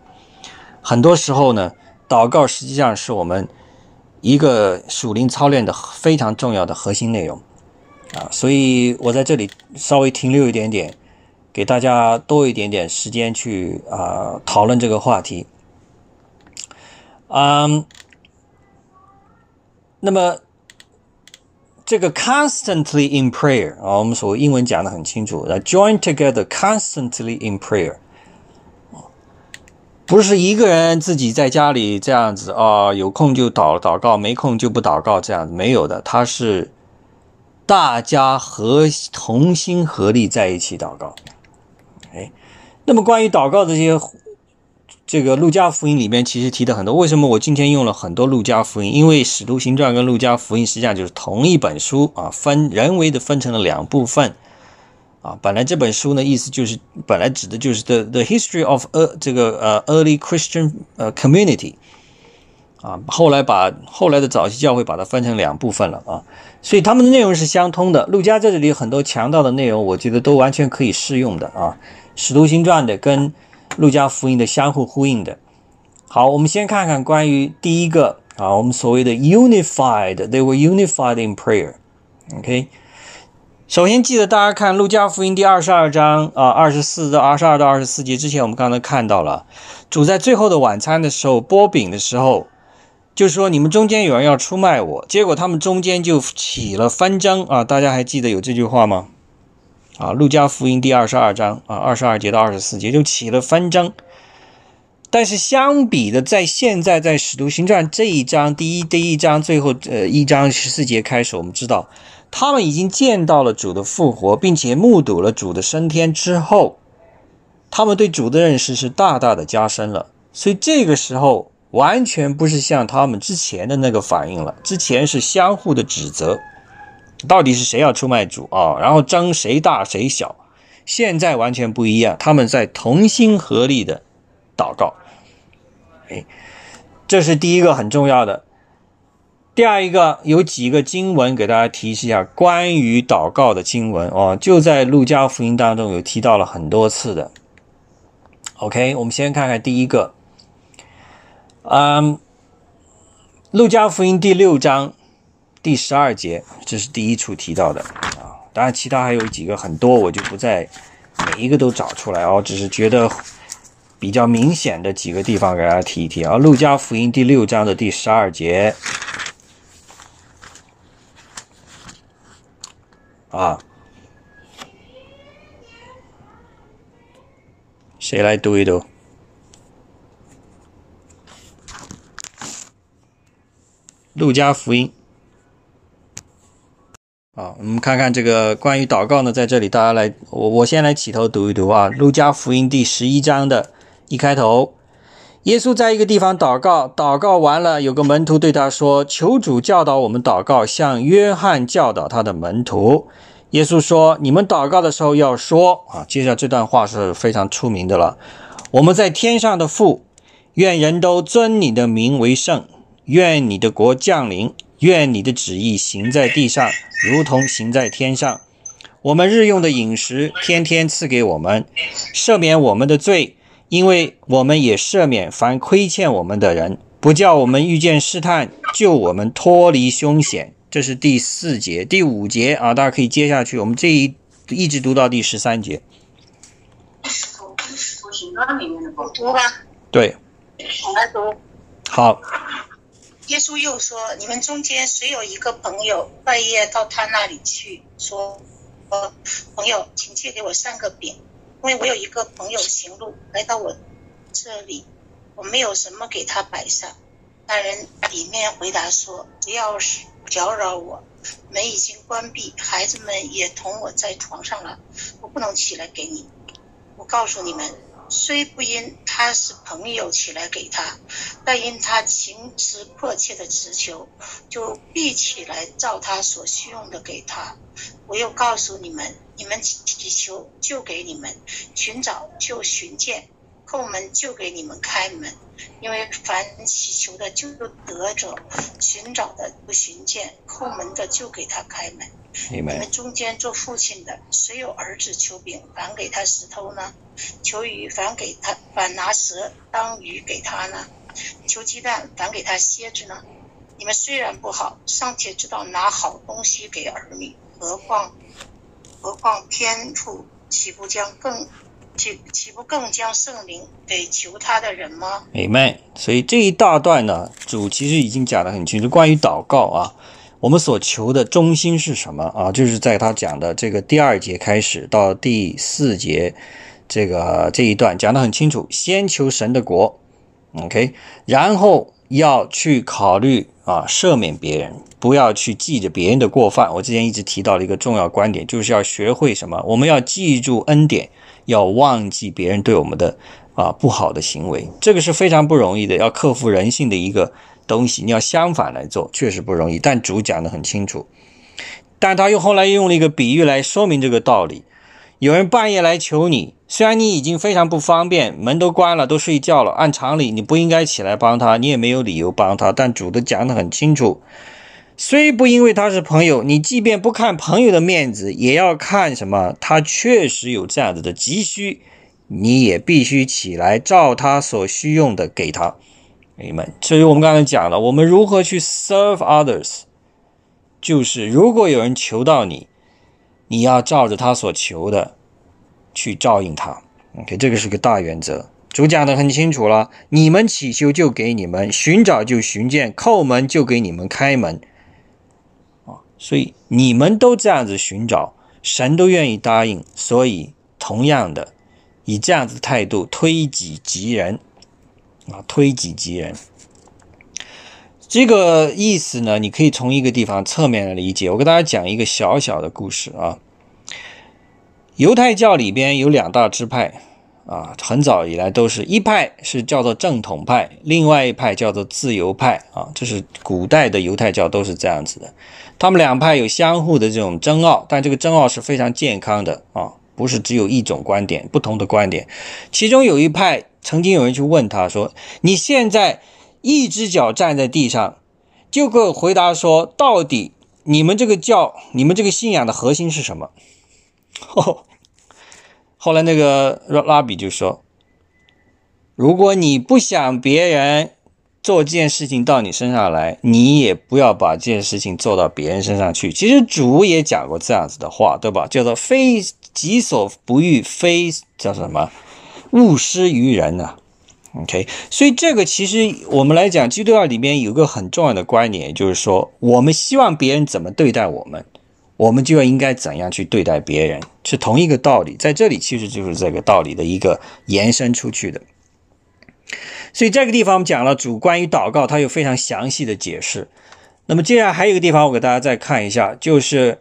很多时候呢，祷告实际上是我们一个属灵操练的非常重要的核心内容。啊，所以我在这里稍微停留一点点，给大家多一点点时间去啊讨论这个话题。嗯，那么这个 constantly in prayer 啊，我们所谓英文讲的很清楚那，join together constantly in prayer，不是一个人自己在家里这样子啊，有空就祷祷告，没空就不祷告这样子，没有的，他是。大家合同心合力在一起祷告，哎，那么关于祷告这些，这个路加福音里面其实提的很多。为什么我今天用了很多路加福音？因为使徒行传跟路加福音实际上就是同一本书啊，分人为的分成了两部分啊。本来这本书呢，意思就是本来指的就是 the the history of 呃这个呃 early Christian 呃 community。啊，后来把后来的早期教会把它分成两部分了啊，所以他们的内容是相通的。陆家在这里很多强调的内容，我觉得都完全可以适用的啊，《使徒行传》的跟路加福音的相互呼应的。好，我们先看看关于第一个啊，我们所谓的 unified，they were unified in prayer。OK，首先记得大家看路加福音第二十二章啊，二十四到二十二到二十四节之前，我们刚才看到了主在最后的晚餐的时候剥饼的时候。就是说，你们中间有人要出卖我，结果他们中间就起了纷争啊！大家还记得有这句话吗？啊，《路加福音》第二十二章啊，二十二节到二十四节就起了纷争。但是相比的，在现在在《使徒行传》这一章第一第一章最后呃一章十四节开始，我们知道他们已经见到了主的复活，并且目睹了主的升天之后，他们对主的认识是大大的加深了。所以这个时候。完全不是像他们之前的那个反应了。之前是相互的指责，到底是谁要出卖主啊？然后争谁大谁小。现在完全不一样，他们在同心合力的祷告。哎，这是第一个很重要的。第二一个有几个经文给大家提示一下，关于祷告的经文哦，就在路加福音当中有提到了很多次的。OK，我们先看看第一个。嗯，路加福音第六章第十二节，这是第一处提到的啊。当然，其他还有几个很多，我就不再每一个都找出来哦。只是觉得比较明显的几个地方给大家提一提啊，《路加福音》第六章的第十二节啊，谁来读一读？《路加福音》啊，我们看看这个关于祷告呢，在这里大家来，我我先来起头读一读啊，《路加福音》第十一章的一开头，耶稣在一个地方祷告，祷告完了，有个门徒对他说：“求主教导我们祷告，像约翰教导他的门徒。”耶稣说：“你们祷告的时候要说啊，接下这段话是非常出名的了。我们在天上的父，愿人都尊你的名为圣，愿你的国降临，愿你的旨意行在地上。”如同行在天上，我们日用的饮食天天赐给我们，赦免我们的罪，因为我们也赦免凡亏欠我们的人，不叫我们遇见试探，救我们脱离凶险。这是第四节，第五节啊，大家可以接下去，我们这一一直读到第十三节。使徒使徒行传里面的不读吧，对，我来读。好，耶稣又说：“你们中间谁有一个朋友，半夜到他那里去，说：‘呃，朋友，请借给我三个饼，因为我有一个朋友行路来到我这里，我没有什么给他摆上。’那人里面回答说：‘不要是搅扰我，门已经关闭，孩子们也同我在床上了，我不能起来给你。我告诉你们。’”虽不因他是朋友起来给他，但因他情辞迫切的直求，就必起来照他所需用的给他。我又告诉你们：你们祈求就给你们，寻找就寻见，叩门就给你们开门。因为凡祈求的就得着，寻找的不寻见，叩门的就给他开门。你们中间做父亲的，谁有儿子求饼，反给他石头呢？求鱼，反给他，反拿蛇当鱼给他呢？求鸡蛋，反给他蝎子呢？你们虽然不好，尚且知道拿好东西给儿女，何况何况天父岂不将更岂岂不更将圣灵给求他的人吗？明白。所以这一大段呢，主其实已经讲得很清楚，关于祷告啊。我们所求的中心是什么啊？就是在他讲的这个第二节开始到第四节，这个这一段讲得很清楚。先求神的国，OK，然后要去考虑啊，赦免别人，不要去记着别人的过犯。我之前一直提到了一个重要观点，就是要学会什么？我们要记住恩典，要忘记别人对我们的啊不好的行为。这个是非常不容易的，要克服人性的一个。东西你要相反来做，确实不容易。但主讲得很清楚，但他又后来又用了一个比喻来说明这个道理。有人半夜来求你，虽然你已经非常不方便，门都关了，都睡觉了，按常理你不应该起来帮他，你也没有理由帮他。但主的讲得很清楚，虽不因为他是朋友，你即便不看朋友的面子，也要看什么？他确实有这样子的急需，你也必须起来照他所需用的给他。你们，所以我们刚才讲了，我们如何去 serve others，就是如果有人求到你，你要照着他所求的去照应他。OK，这个是个大原则。主讲的很清楚了，你们祈求就给你们，寻找就寻见，叩门就给你们开门。啊，所以你们都这样子寻找，神都愿意答应。所以同样的，以这样子态度推己及人。啊，推己及人，这个意思呢，你可以从一个地方侧面来理解。我给大家讲一个小小的故事啊。犹太教里边有两大支派啊，很早以来都是一派是叫做正统派，另外一派叫做自由派啊。这是古代的犹太教都是这样子的。他们两派有相互的这种争拗，但这个争拗是非常健康的啊，不是只有一种观点，不同的观点。其中有一派。曾经有人去问他说：“你现在一只脚站在地上，就给我回答说，到底你们这个教、你们这个信仰的核心是什么？”后来那个拉比就说：“如果你不想别人做这件事情到你身上来，你也不要把这件事情做到别人身上去。”其实主也讲过这样子的话，对吧？叫做“非己所不欲，非叫什么？”勿施于人呢、OK，所以这个其实我们来讲，基督教里面有个很重要的观念，就是说，我们希望别人怎么对待我们，我们就要应该怎样去对待别人，是同一个道理。在这里其实就是这个道理的一个延伸出去的。所以这个地方我们讲了主关于祷告，它有非常详细的解释。那么接下来还有一个地方，我给大家再看一下，就是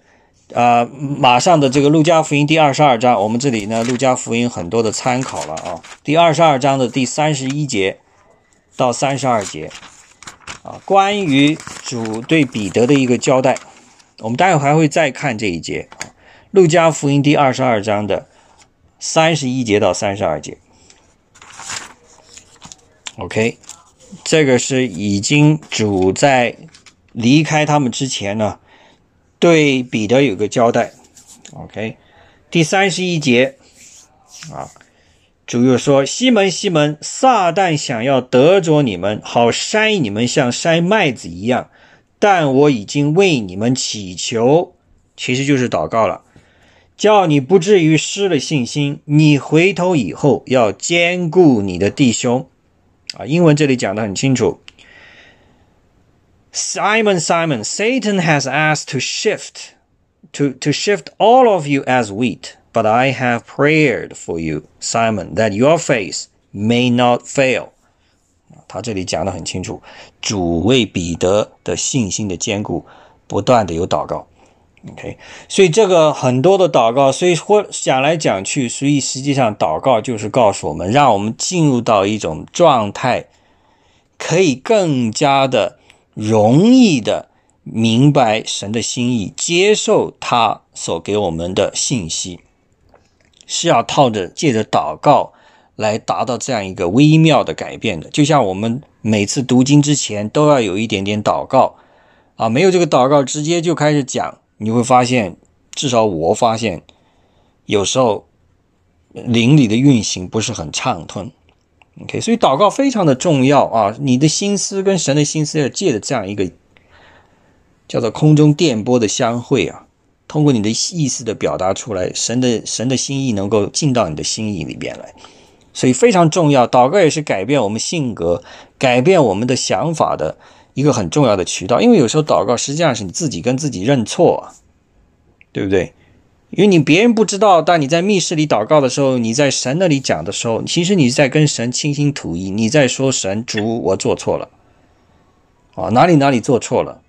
啊、马上的这个路加福音第二十二章，我们这里呢路加福音很多的参考了啊，第二十二章的第三十一节到三十二节啊，关于主对彼得的一个交代，我们待会还会再看这一节。啊，路加福音第二十二章的三十一节到三十二节。OK，这个是已经主在离开他们之前呢，对彼得有个交代。OK，第三十一节啊，主又说：“西门，西门，撒旦想要得着你们，好筛你们像筛麦子一样，但我已经为你们祈求，其实就是祷告了。”叫你不至于失了信心，你回头以后要兼顾你的弟兄。啊，英文这里讲的很清楚。Simon, Simon, Satan has asked to shift, to to shift all of you as wheat, but I have prayed for you, Simon, that your faith may not fail. 他这里讲的很清楚，主为彼得的信心的坚固，不断的有祷告。OK，所以这个很多的祷告，所以或讲来讲去，所以实际上祷告就是告诉我们，让我们进入到一种状态，可以更加的容易的明白神的心意，接受他所给我们的信息，是要套着借着祷告来达到这样一个微妙的改变的。就像我们每次读经之前都要有一点点祷告啊，没有这个祷告，直接就开始讲。你会发现，至少我发现，有时候灵里的运行不是很畅通。OK，所以祷告非常的重要啊！你的心思跟神的心思要借着这样一个叫做空中电波的相会啊，通过你的意思的表达出来，神的神的心意能够进到你的心意里边来，所以非常重要。祷告也是改变我们性格、改变我们的想法的。一个很重要的渠道，因为有时候祷告实际上是你自己跟自己认错啊，对不对？因为你别人不知道，但你在密室里祷告的时候，你在神那里讲的时候，其实你在跟神倾心吐意，你在说神主，我做错了啊，哪里哪里做错了，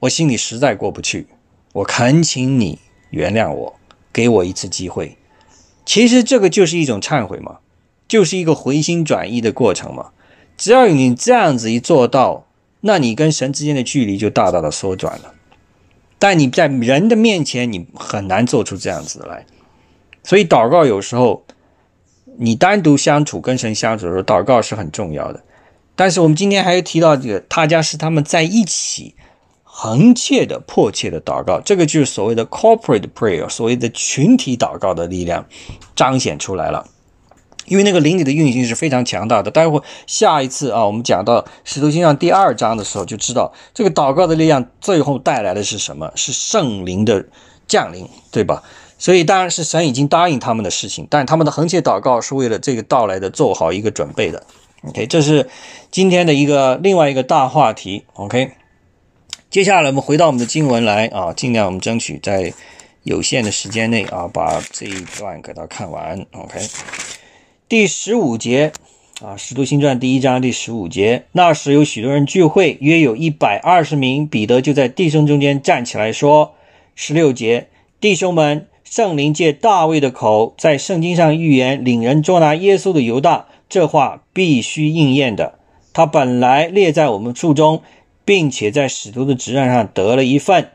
我心里实在过不去，我恳请你原谅我，给我一次机会。其实这个就是一种忏悔嘛，就是一个回心转意的过程嘛。只要你这样子一做到。那你跟神之间的距离就大大的缩短了，但你在人的面前，你很难做出这样子来。所以祷告有时候，你单独相处跟神相处的时候，祷告是很重要的。但是我们今天还有提到这个，他家是他们在一起恒切的、迫切的祷告，这个就是所谓的 corporate prayer，所谓的群体祷告的力量彰显出来了。因为那个灵里的运行是非常强大的，待会下一次啊，我们讲到《使徒行传》第二章的时候，就知道这个祷告的力量最后带来的是什么？是圣灵的降临，对吧？所以当然是神已经答应他们的事情，但他们的恒切祷告是为了这个到来的做好一个准备的。OK，这是今天的一个另外一个大话题。OK，接下来我们回到我们的经文来啊，尽量我们争取在有限的时间内啊，把这一段给它看完。OK。第十五节啊，《使徒行传》第一章第十五节，那时有许多人聚会，约有一百二十名。彼得就在弟兄中间站起来说：“十六节，弟兄们，圣灵借大卫的口，在圣经上预言领人捉拿耶稣的犹大，这话必须应验的。他本来列在我们处中，并且在使徒的职任上得了一份。”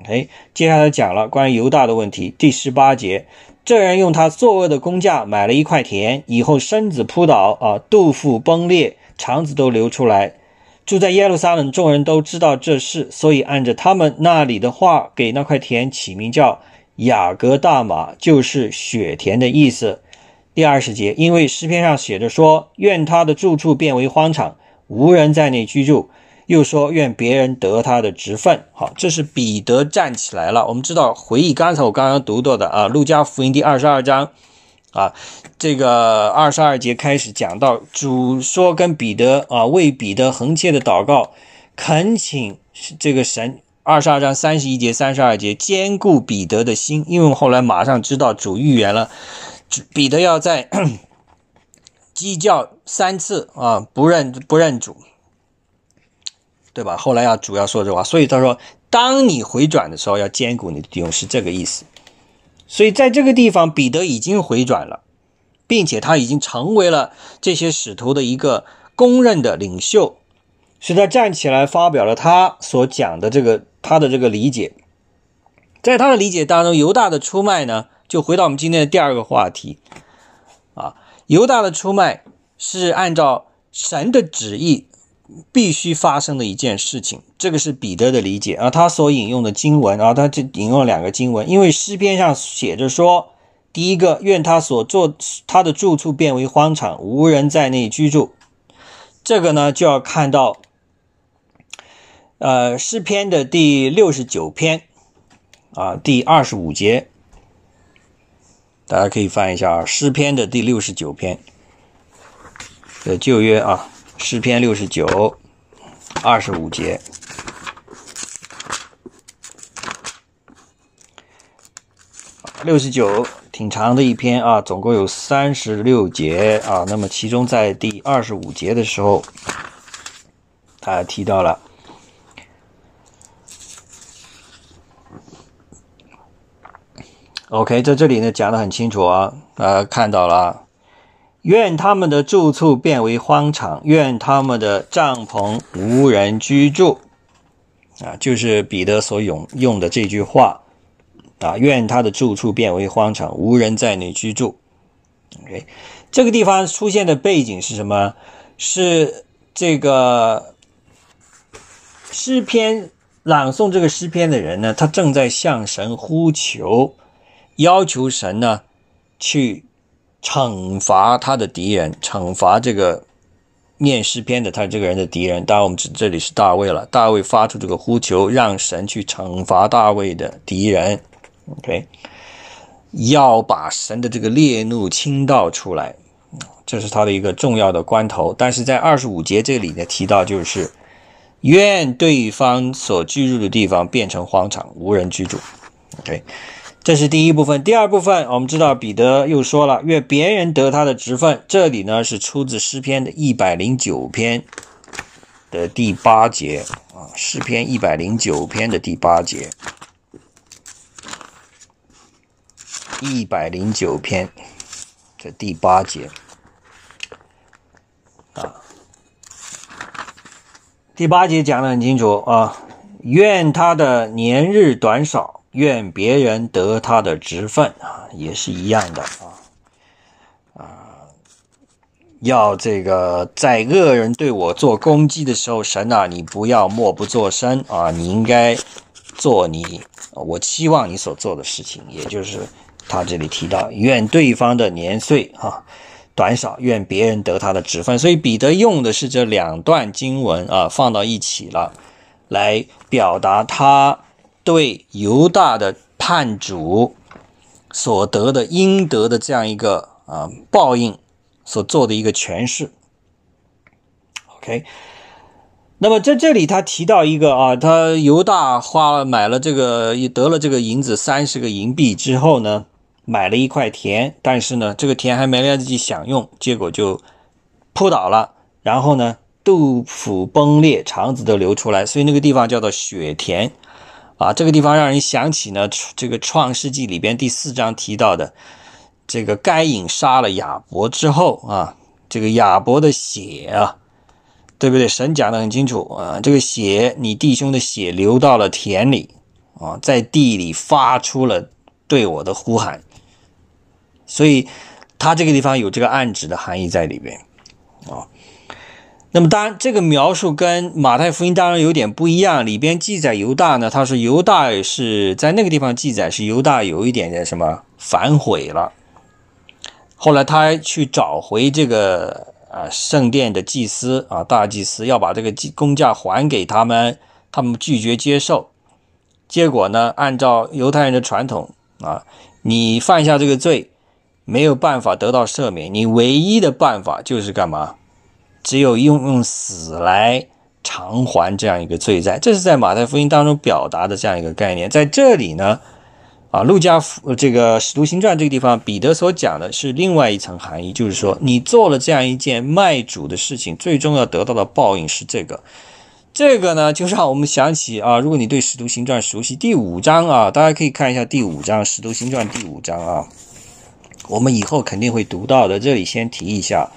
OK，接下来讲了关于犹大的问题，第十八节。这人用他作恶的工价买了一块田，以后身子扑倒啊，肚腹崩裂，肠子都流出来。住在耶路撒冷，众人都知道这事，所以按着他们那里的话，给那块田起名叫雅各大马，就是雪田的意思。第二十节，因为诗篇上写着说：“愿他的住处变为荒场，无人在内居住。”又说：“愿别人得他的职分。”好，这是彼得站起来了。我们知道，回忆刚才我刚刚读到的啊，《路加福音》第二十二章啊，这个二十二节开始讲到主说跟彼得啊为彼得横切的祷告，恳请这个神。二十二章三十一节、三十二节兼顾彼得的心，因为后来马上知道主预言了，彼得要在 鸡叫三次啊，不认不认主，对吧？后来要主要说这话，所以他说，当你回转的时候，要兼顾你的弟兄，是这个意思。所以在这个地方，彼得已经回转了，并且他已经成为了这些使徒的一个公认的领袖，所以他站起来发表了他所讲的这个。他的这个理解，在他的理解当中，犹大的出卖呢，就回到我们今天的第二个话题啊，犹大的出卖是按照神的旨意必须发生的一件事情，这个是彼得的理解啊。他所引用的经文啊，他这引用了两个经文，因为诗篇上写着说，第一个，愿他所做他的住处变为荒场，无人在内居住，这个呢就要看到。呃，诗篇的第六十九篇啊，第二十五节，大家可以翻一下啊。诗篇的第六十九篇的旧约啊，诗篇六十九二十五节，六十九挺长的一篇啊，总共有三十六节啊。那么其中在第二十五节的时候，他提到了。OK，在这里呢讲的很清楚啊，呃，看到了，愿他们的住处变为荒场，愿他们的帐篷无人居住，啊，就是彼得所用用的这句话，啊，愿他的住处变为荒场，无人在内居住。OK，这个地方出现的背景是什么？是这个诗篇朗诵这个诗篇的人呢，他正在向神呼求。要求神呢，去惩罚他的敌人，惩罚这个念诗篇的他这个人的敌人。当然，我们指这里是大卫了。大卫发出这个呼求，让神去惩罚大卫的敌人。OK，要把神的这个烈怒倾倒出来，这是他的一个重要的关头。但是在二十五节这里呢，提到就是愿对方所居住的地方变成荒场，无人居住。OK。这是第一部分，第二部分我们知道彼得又说了，愿别人得他的职分。这里呢是出自诗篇的一百零九篇的第八节啊，诗篇一百零九篇的第八节，一百零九篇的第八节啊，第八节讲的很清楚啊，愿他的年日短少。愿别人得他的职分啊，也是一样的啊啊！要这个在恶人对我做攻击的时候，神啊，你不要默不作声啊！你应该做你我期望你所做的事情，也就是他这里提到，愿对方的年岁啊短少，愿别人得他的职分。所以彼得用的是这两段经文啊，放到一起了，来表达他。对犹大的叛主所得的应得的这样一个啊报应所做的一个诠释，OK。那么在这里他提到一个啊，他犹大花了买了这个得了这个银子三十个银币之后呢，买了一块田，但是呢这个田还没来得及享用，结果就扑倒了，然后呢肚腹崩裂，肠子都流出来，所以那个地方叫做血田。啊，这个地方让人想起呢，这个《创世纪》里边第四章提到的，这个该隐杀了亚伯之后啊，这个亚伯的血啊，对不对？神讲的很清楚啊，这个血，你弟兄的血流到了田里啊，在地里发出了对我的呼喊，所以他这个地方有这个暗指的含义在里边啊。那么当然，这个描述跟马太福音当然有点不一样。里边记载犹大呢，他说犹大是在那个地方记载是犹大有一点点什么反悔了。后来他去找回这个啊圣殿的祭司啊大祭司，要把这个工价还给他们，他们拒绝接受。结果呢，按照犹太人的传统啊，你犯下这个罪，没有办法得到赦免，你唯一的办法就是干嘛？只有用用死来偿还这样一个罪债。这是在马太福音当中表达的这样一个概念。在这里呢，啊，路加福这个使徒行传这个地方，彼得所讲的是另外一层含义，就是说你做了这样一件卖主的事情，最终要得到的报应是这个。这个呢，就让我们想起啊，如果你对使徒行传熟悉，第五章啊，大家可以看一下第五章使徒行传第五章啊。我们以后肯定会读到的，这里先提一下，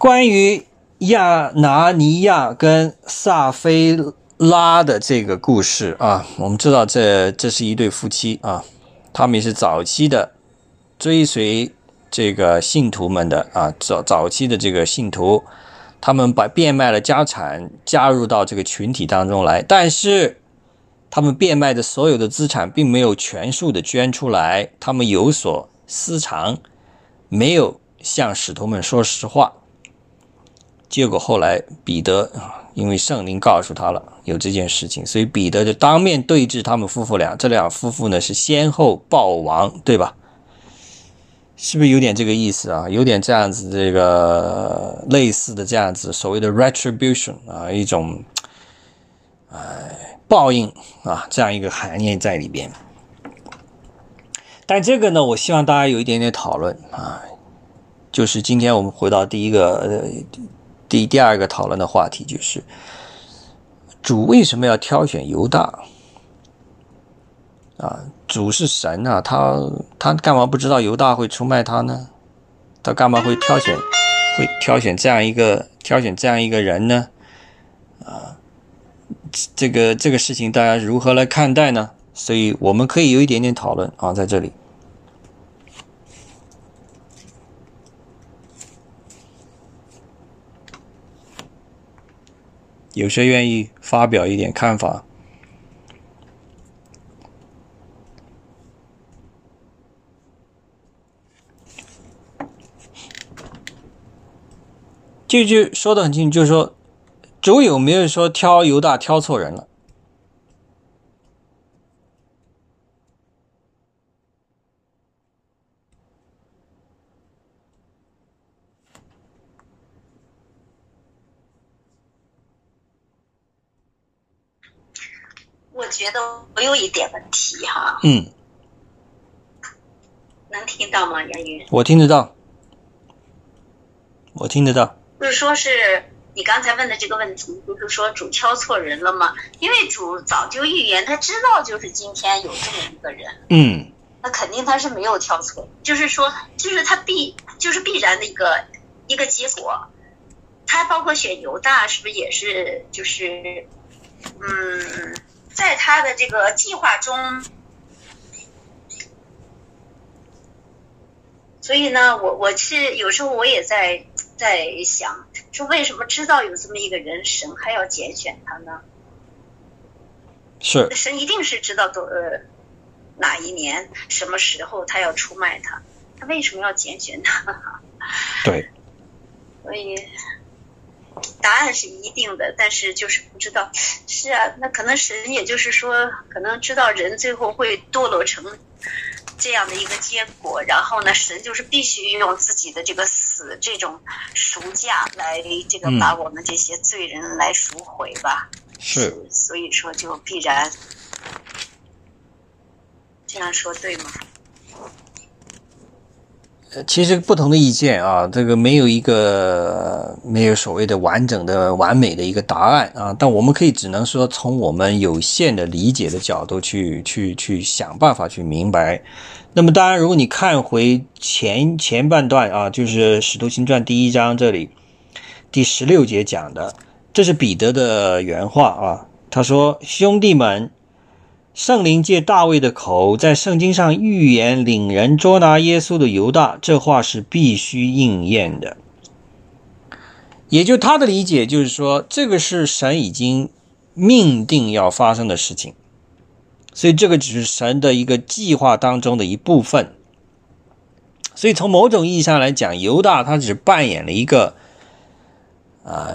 关于亚拿尼亚跟撒菲拉的这个故事啊。我们知道，这这是一对夫妻啊，他们也是早期的追随这个信徒们的啊，早早期的这个信徒，他们把变卖了家产，加入到这个群体当中来，但是。他们变卖的所有的资产，并没有全数的捐出来，他们有所。私藏，没有向使徒们说实话，结果后来彼得，因为圣灵告诉他了有这件事情，所以彼得就当面对质他们夫妇俩。这两夫妇呢是先后暴亡，对吧？是不是有点这个意思啊？有点这样子，这个类似的这样子所谓的 retribution 啊，一种哎报应啊，这样一个含义在里边。但这个呢，我希望大家有一点点讨论啊，就是今天我们回到第一个呃第第二个讨论的话题，就是主为什么要挑选犹大啊？主是神啊，他他干嘛不知道犹大会出卖他呢？他干嘛会挑选会挑选这样一个挑选这样一个人呢？啊，这个这个事情大家如何来看待呢？所以我们可以有一点点讨论啊，在这里。有谁愿意发表一点看法？这句说的很清楚，就是说，主有没有说挑犹大挑错人了？我觉得我有一点问题哈。嗯。能听到吗，杨云？我听得到。我听得到。就是说，是你刚才问的这个问题，就是说主敲错人了吗？因为主早就预言，他知道就是今天有这么一个人。嗯。那肯定他是没有挑错，就是说，就是他必就是必然的一个一个结果。他包括选犹大，是不是也是就是嗯？在他的这个计划中，所以呢，我我是有时候我也在在想，说为什么知道有这么一个人，神还要拣选他呢？是神一定是知道多呃哪一年什么时候他要出卖他，他为什么要拣选他？对，所以。答案是一定的，但是就是不知道。是啊，那可能神也就是说，可能知道人最后会堕落成这样的一个结果，然后呢，神就是必须用自己的这个死这种赎价来这个把我们这些罪人来赎回吧。是，所以说就必然这样说对吗？其实不同的意见啊，这个没有一个没有所谓的完整的、完美的一个答案啊。但我们可以只能说从我们有限的理解的角度去去去想办法去明白。那么当然，如果你看回前前半段啊，就是《使徒行传》第一章这里第十六节讲的，这是彼得的原话啊。他说：“兄弟们。”圣灵借大卫的口，在圣经上预言领人捉拿耶稣的犹大，这话是必须应验的。也就他的理解，就是说，这个是神已经命定要发生的事情，所以这个只是神的一个计划当中的一部分。所以从某种意义上来讲，犹大他只扮演了一个，啊，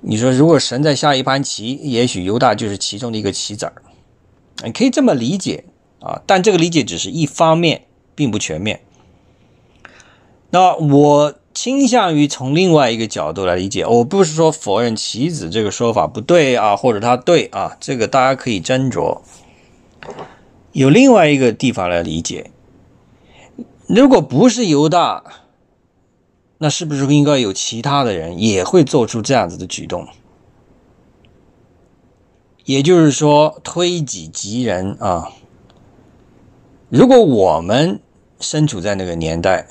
你说如果神在下一盘棋，也许犹大就是其中的一个棋子儿。你可以这么理解啊，但这个理解只是一方面，并不全面。那我倾向于从另外一个角度来理解，我不是说否认棋子这个说法不对啊，或者他对啊，这个大家可以斟酌。有另外一个地方来理解，如果不是犹大，那是不是应该有其他的人也会做出这样子的举动？也就是说，推己及人啊。如果我们身处在那个年代，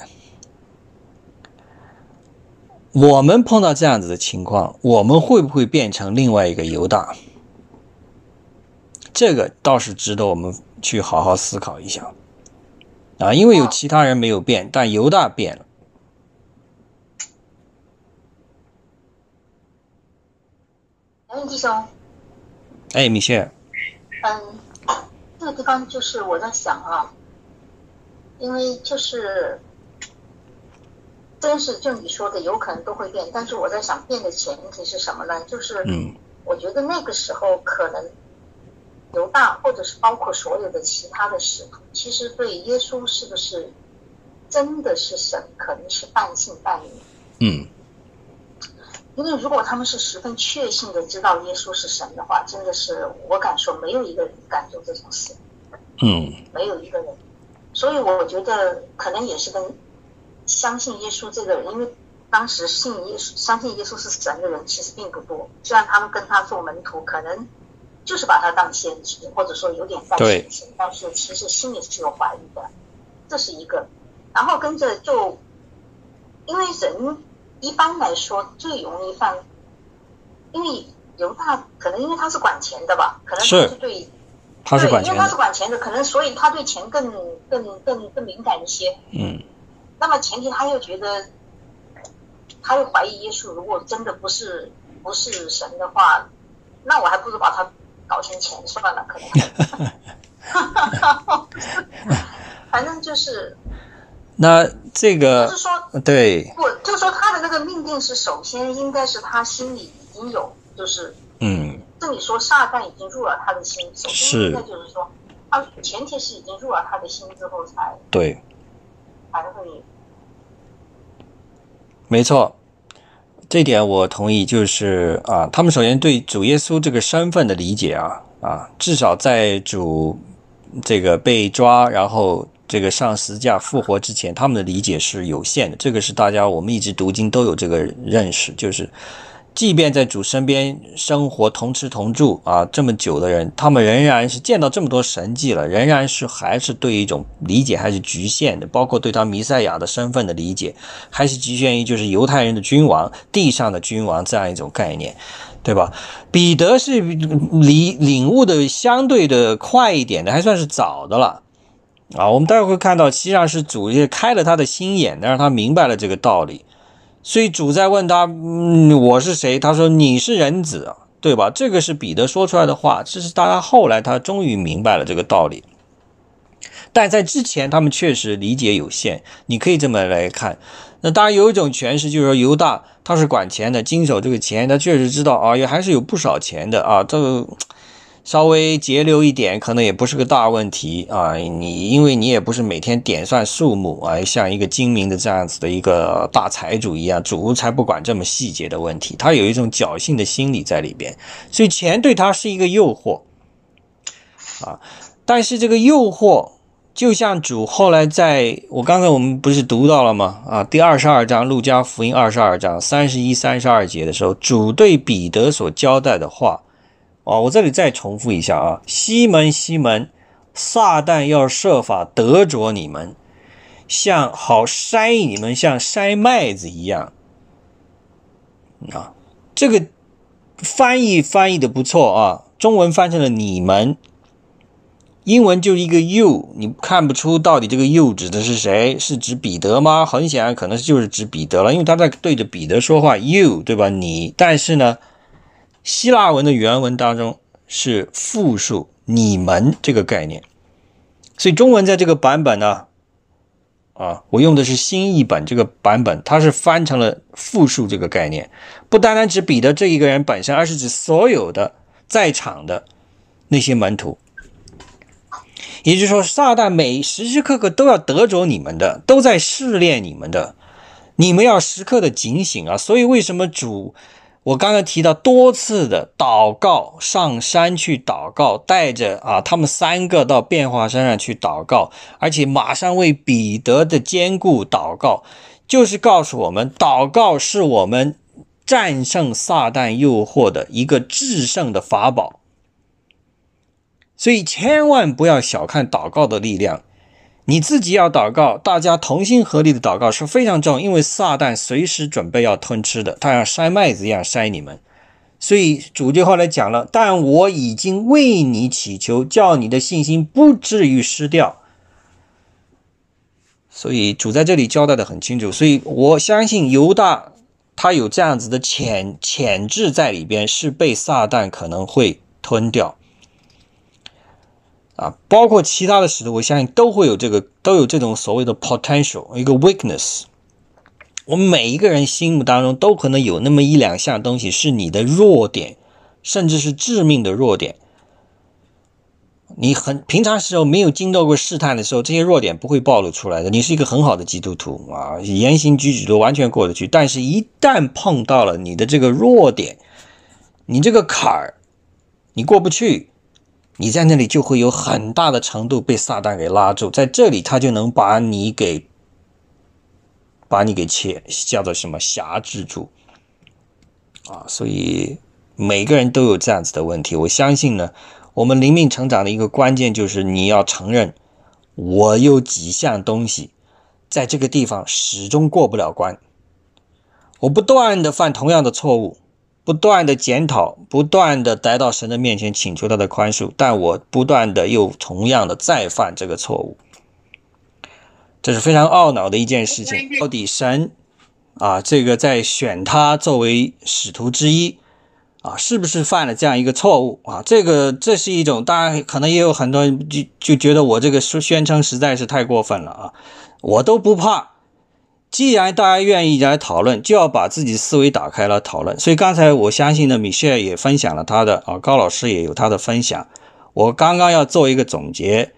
我们碰到这样子的情况，我们会不会变成另外一个犹大？这个倒是值得我们去好好思考一下啊！因为有其他人没有变，但犹大变了。哎，弟兄，哎，米歇尔，嗯，这个地方就是我在想啊，因为就是。真是就你说的，有可能都会变，但是我在想，变的前提是什么呢？就是，嗯，我觉得那个时候可能犹大，或者是包括所有的其他的使徒，其实对耶稣是不是真的是神，可能是半信半疑。嗯，因为如果他们是十分确信的知道耶稣是神的话，真的是我敢说，没有一个人敢做这种事。嗯，没有一个人。所以我觉得可能也是跟。相信耶稣这个人，因为当时信耶稣、相信耶稣是神的人其实并不多。虽然他们跟他做门徒，可能就是把他当先知，或者说有点带神性，但是其实心里是有怀疑的。这是一个。然后跟着就，因为人一般来说最容易犯，因为犹大可能因为他是管钱的吧，可能他是对，他是管钱因为他是管钱的，可能所以他对钱更更更更敏感一些。嗯。那么前提他又觉得，他又怀疑耶稣，如果真的不是不是神的话，那我还不如把他搞成钱算了，可能。反正就是。那这个就是说，对，不就是说他的那个命定是首先应该是他心里已经有，就是嗯，这里说撒旦已经入了他的心，首先应该是就是说，他前提是已经入了他的心之后才对，才会。没错，这点我同意。就是啊，他们首先对主耶稣这个身份的理解啊啊，至少在主这个被抓，然后这个上十字架复活之前，他们的理解是有限的。这个是大家我们一直读经都有这个认识，就是。即便在主身边生活同吃同住啊这么久的人，他们仍然是见到这么多神迹了，仍然是还是对一种理解还是局限的，包括对他弥赛亚的身份的理解，还是局限于就是犹太人的君王、地上的君王这样一种概念，对吧？彼得是理领悟的相对的快一点的，还算是早的了啊。我们待会会看到，实际上是主也开了他的心眼，让他明白了这个道理。所以主在问他：“嗯，我是谁？”他说：“你是人子，对吧？”这个是彼得说出来的话，这是大家后来他终于明白了这个道理。但在之前，他们确实理解有限。你可以这么来看。那当然有一种诠释，就是说犹大他是管钱的，经手这个钱，他确实知道啊，也还是有不少钱的啊，这个。稍微节流一点，可能也不是个大问题啊。你因为你也不是每天点算数目啊，像一个精明的这样子的一个大财主一样，主才不管这么细节的问题。他有一种侥幸的心理在里边，所以钱对他是一个诱惑啊。但是这个诱惑，就像主后来在我刚才我们不是读到了吗？啊，第二十二章路加福音二十二章三十一、三十二节的时候，主对彼得所交代的话。啊，我这里再重复一下啊，西门西门，撒旦要设法得着你们，像好筛你们，像筛麦子一样。啊，这个翻译翻译的不错啊，中文翻成了你们，英文就一个 you，你看不出到底这个 you 指的是谁？是指彼得吗？很显然可能就是指彼得了，因为他在对着彼得说话，you 对吧？你，但是呢？希腊文的原文当中是复数“你们”这个概念，所以中文在这个版本呢，啊，我用的是新译本这个版本，它是翻成了复数这个概念，不单单指彼得这一个人本身，而是指所有的在场的那些门徒。也就是说，撒旦每时时刻刻都要得着你们的，都在试炼你们的。你们要时刻的警醒啊！所以为什么主，我刚刚提到多次的祷告，上山去祷告，带着啊他们三个到变化山上去祷告，而且马上为彼得的坚固祷告，就是告诉我们，祷告是我们战胜撒旦诱惑的一个制胜的法宝。所以千万不要小看祷告的力量。你自己要祷告，大家同心合力的祷告是非常重要，因为撒旦随时准备要吞吃的，他像筛麦子一样筛你们。所以主就后来讲了，但我已经为你祈求，叫你的信心不至于失掉。所以主在这里交代的很清楚，所以我相信犹大他有这样子的潜潜质在里边，是被撒旦可能会吞掉。啊，包括其他的使徒，我相信都会有这个，都有这种所谓的 potential，一个 weakness。我们每一个人心目当中都可能有那么一两项东西是你的弱点，甚至是致命的弱点。你很平常时候没有经受过试探的时候，这些弱点不会暴露出来的。你是一个很好的基督徒啊，言行举止都完全过得去。但是，一旦碰到了你的这个弱点，你这个坎儿，你过不去。你在那里就会有很大的程度被撒旦给拉住，在这里他就能把你给把你给切叫做什么辖制住啊！所以每个人都有这样子的问题。我相信呢，我们灵命成长的一个关键就是你要承认，我有几项东西在这个地方始终过不了关，我不断的犯同样的错误。不断的检讨，不断的来到神的面前请求他的宽恕，但我不断的又同样的再犯这个错误，这是非常懊恼的一件事情。到底神啊，这个在选他作为使徒之一啊，是不是犯了这样一个错误啊？这个这是一种，当然可能也有很多人就就觉得我这个宣称实在是太过分了啊，我都不怕。既然大家愿意来讨论，就要把自己思维打开了讨论。所以刚才我相信呢，米歇尔也分享了他的啊，高老师也有他的分享。我刚刚要做一个总结，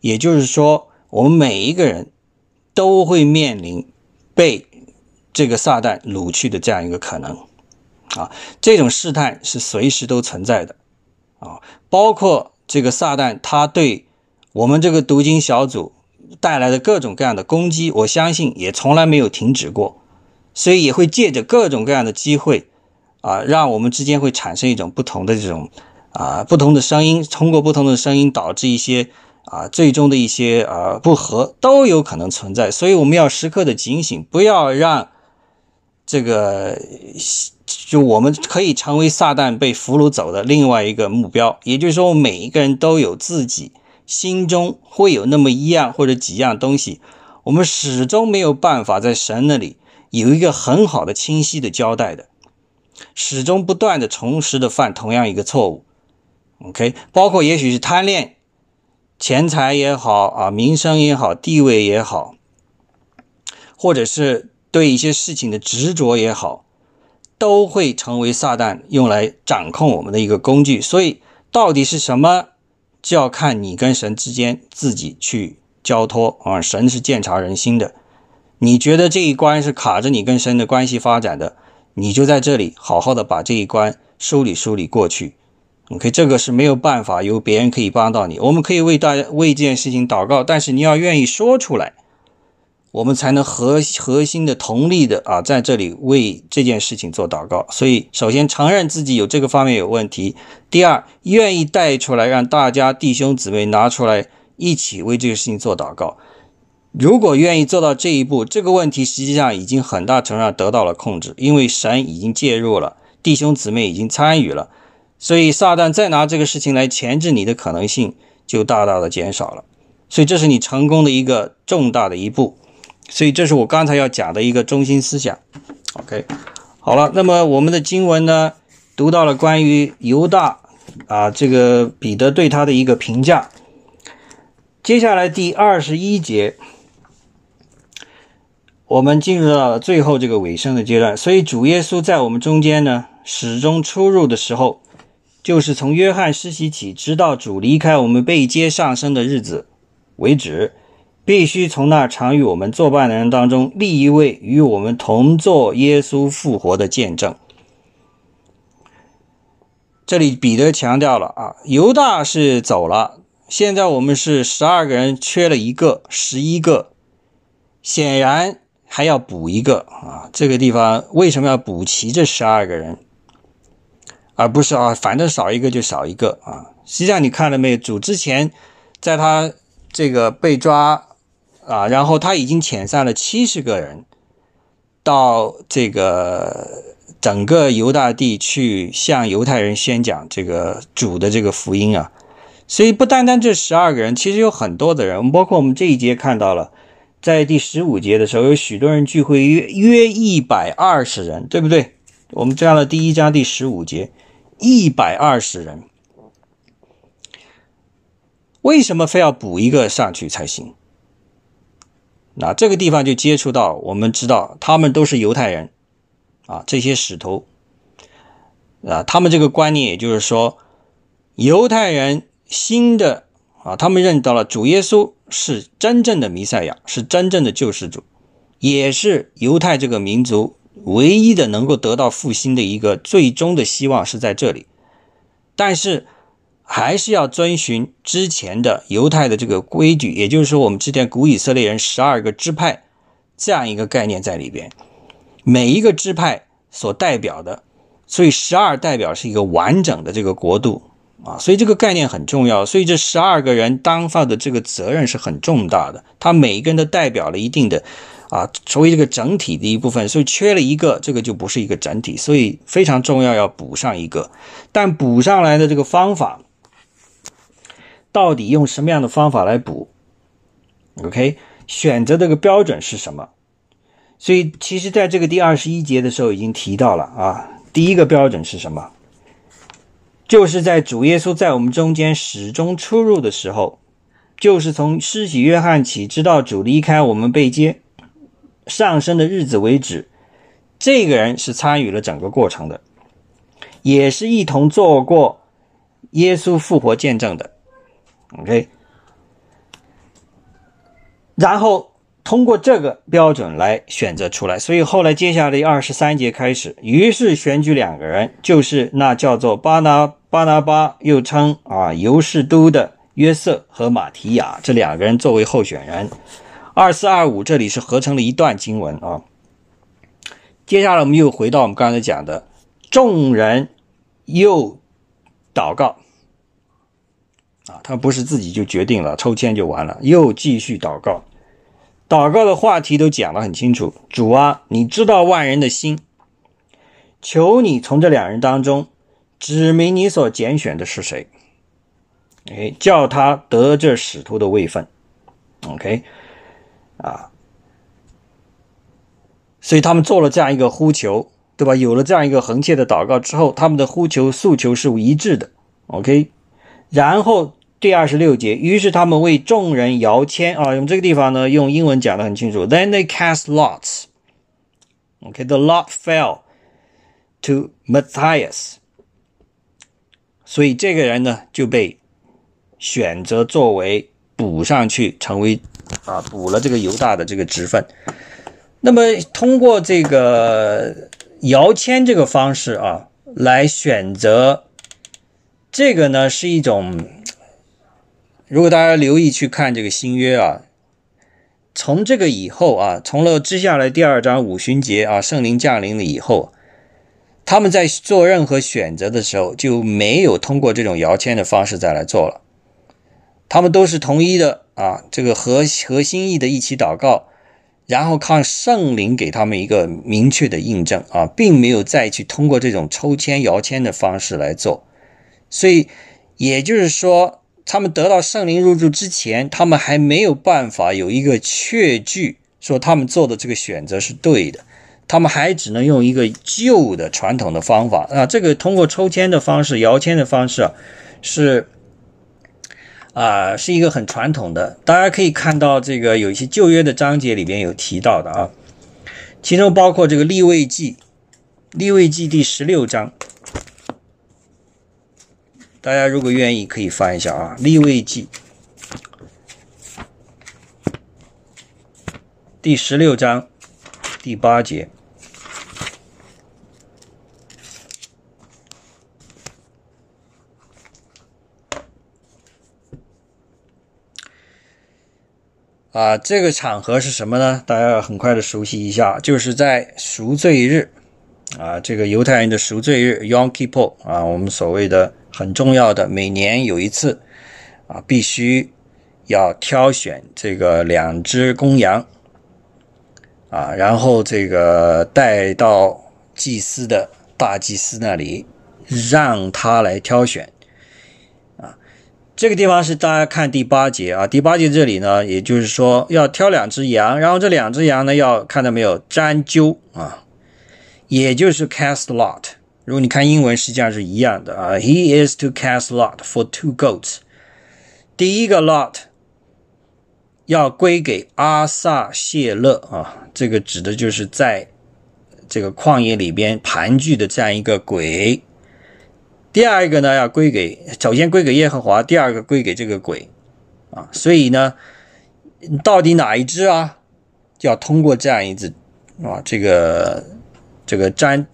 也就是说，我们每一个人都会面临被这个撒旦掳去的这样一个可能啊，这种试探是随时都存在的啊，包括这个撒旦他对我们这个读经小组。带来的各种各样的攻击，我相信也从来没有停止过，所以也会借着各种各样的机会，啊，让我们之间会产生一种不同的这种啊不同的声音，通过不同的声音导致一些啊最终的一些啊不和都有可能存在，所以我们要时刻的警醒，不要让这个就我们可以成为撒旦被俘虏走的另外一个目标，也就是说，每一个人都有自己。心中会有那么一样或者几样东西，我们始终没有办法在神那里有一个很好的、清晰的交代的，始终不断的、重拾的犯同样一个错误。OK，包括也许是贪恋钱财也好啊，名声也好，地位也好，或者是对一些事情的执着也好，都会成为撒旦用来掌控我们的一个工具。所以，到底是什么？就要看你跟神之间自己去交托啊，神是鉴察人心的。你觉得这一关是卡着你跟神的关系发展的，你就在这里好好的把这一关梳理梳理过去。OK，这个是没有办法由别人可以帮到你。我们可以为大家为这件事情祷告，但是你要愿意说出来。我们才能核核心的同力的啊，在这里为这件事情做祷告。所以，首先承认自己有这个方面有问题；第二，愿意带出来，让大家弟兄姊妹拿出来一起为这个事情做祷告。如果愿意做到这一步，这个问题实际上已经很大程度上得到了控制，因为神已经介入了，弟兄姊妹已经参与了，所以撒旦再拿这个事情来钳制你的可能性就大大的减少了。所以，这是你成功的一个重大的一步。所以这是我刚才要讲的一个中心思想。OK，好了，那么我们的经文呢，读到了关于犹大啊，这个彼得对他的一个评价。接下来第二十一节，我们进入到了最后这个尾声的阶段。所以主耶稣在我们中间呢，始终出入的时候，就是从约翰施洗起，直到主离开我们被接上升的日子为止。必须从那常与我们作伴的人当中立一位与我们同作耶稣复活的见证。这里彼得强调了啊，犹大是走了，现在我们是十二个人，缺了一个，十一个，显然还要补一个啊。这个地方为什么要补齐这十二个人，而不是啊，反正少一个就少一个啊？实际上你看了没有？主之前在他这个被抓。啊，然后他已经遣散了七十个人，到这个整个犹大地去向犹太人宣讲这个主的这个福音啊。所以不单单这十二个人，其实有很多的人，包括我们这一节看到了，在第十五节的时候，有许多人聚会，约约一百二十人，对不对？我们这样的第一章第十五节，一百二十人，为什么非要补一个上去才行？那这个地方就接触到，我们知道他们都是犹太人，啊，这些使徒，啊，他们这个观念也就是说，犹太人新的啊，他们认到了主耶稣是真正的弥赛亚，是真正的救世主，也是犹太这个民族唯一的能够得到复兴的一个最终的希望是在这里，但是。还是要遵循之前的犹太的这个规矩，也就是说，我们之前古以色列人十二个支派这样一个概念在里边，每一个支派所代表的，所以十二代表是一个完整的这个国度啊，所以这个概念很重要。所以这十二个人担负的这个责任是很重大的，他每一个人都代表了一定的啊，成为这个整体的一部分，所以缺了一个，这个就不是一个整体，所以非常重要要补上一个，但补上来的这个方法。到底用什么样的方法来补？OK，选择这个标准是什么？所以，其实在这个第二十一节的时候已经提到了啊。第一个标准是什么？就是在主耶稣在我们中间始终出入的时候，就是从施洗约翰起，直到主离开我们被接上升的日子为止，这个人是参与了整个过程的，也是一同做过耶稣复活见证的。OK，然后通过这个标准来选择出来，所以后来接下来二十三节开始，于是选举两个人，就是那叫做巴拿巴拿巴，又称啊尤士都的约瑟和马提亚这两个人作为候选人。二四二五这里是合成了一段经文啊。接下来我们又回到我们刚才讲的，众人又祷告。啊，他不是自己就决定了抽签就完了，又继续祷告，祷告的话题都讲得很清楚。主啊，你知道万人的心，求你从这两人当中指明你所拣选的是谁，哎，叫他得这使徒的位分。OK，啊，所以他们做了这样一个呼求，对吧？有了这样一个横切的祷告之后，他们的呼求诉求是一致的。OK，然后。第二十六节，于是他们为众人摇签啊，用这个地方呢，用英文讲的很清楚。Then they cast lots。OK，the lot fell to Matthias. 所以这个人呢就被选择作为补上去，成为啊补了这个犹大的这个职分。那么通过这个摇签这个方式啊，来选择这个呢是一种。如果大家留意去看这个新约啊，从这个以后啊，从了接下来第二章五旬节啊，圣灵降临了以后，他们在做任何选择的时候就没有通过这种摇签的方式再来做了，他们都是统一的啊，这个合合心意的一起祷告，然后看圣灵给他们一个明确的印证啊，并没有再去通过这种抽签摇签的方式来做，所以也就是说。他们得到圣灵入住之前，他们还没有办法有一个确据说他们做的这个选择是对的，他们还只能用一个旧的传统的方法啊，这个通过抽签的方式、摇签的方式，是啊，是一个很传统的。大家可以看到，这个有一些旧约的章节里边有提到的啊，其中包括这个立位记，立位记第十六章。大家如果愿意，可以翻一下啊，《立位记》第十六章第八节。啊，这个场合是什么呢？大家要很快的熟悉一下，就是在赎罪日，啊，这个犹太人的赎罪日 Yom Kippur 啊，我们所谓的很重要的，每年有一次，啊，必须要挑选这个两只公羊，啊，然后这个带到祭司的大祭司那里，让他来挑选。啊这个地方是大家看第八节啊，第八节这里呢，也就是说要挑两只羊，然后这两只羊呢，要看到没有沾阄啊，也就是 cast lot。如果你看英文，实际上是一样的啊。He is to cast lot for two goats。第一个 lot 要归给阿萨谢勒啊，这个指的就是在这个旷野里边盘踞的这样一个鬼。第二个呢，要归给首先归给耶和华，第二个归给这个鬼，啊，所以呢，到底哪一只啊？就要通过这样一只啊，这个这个占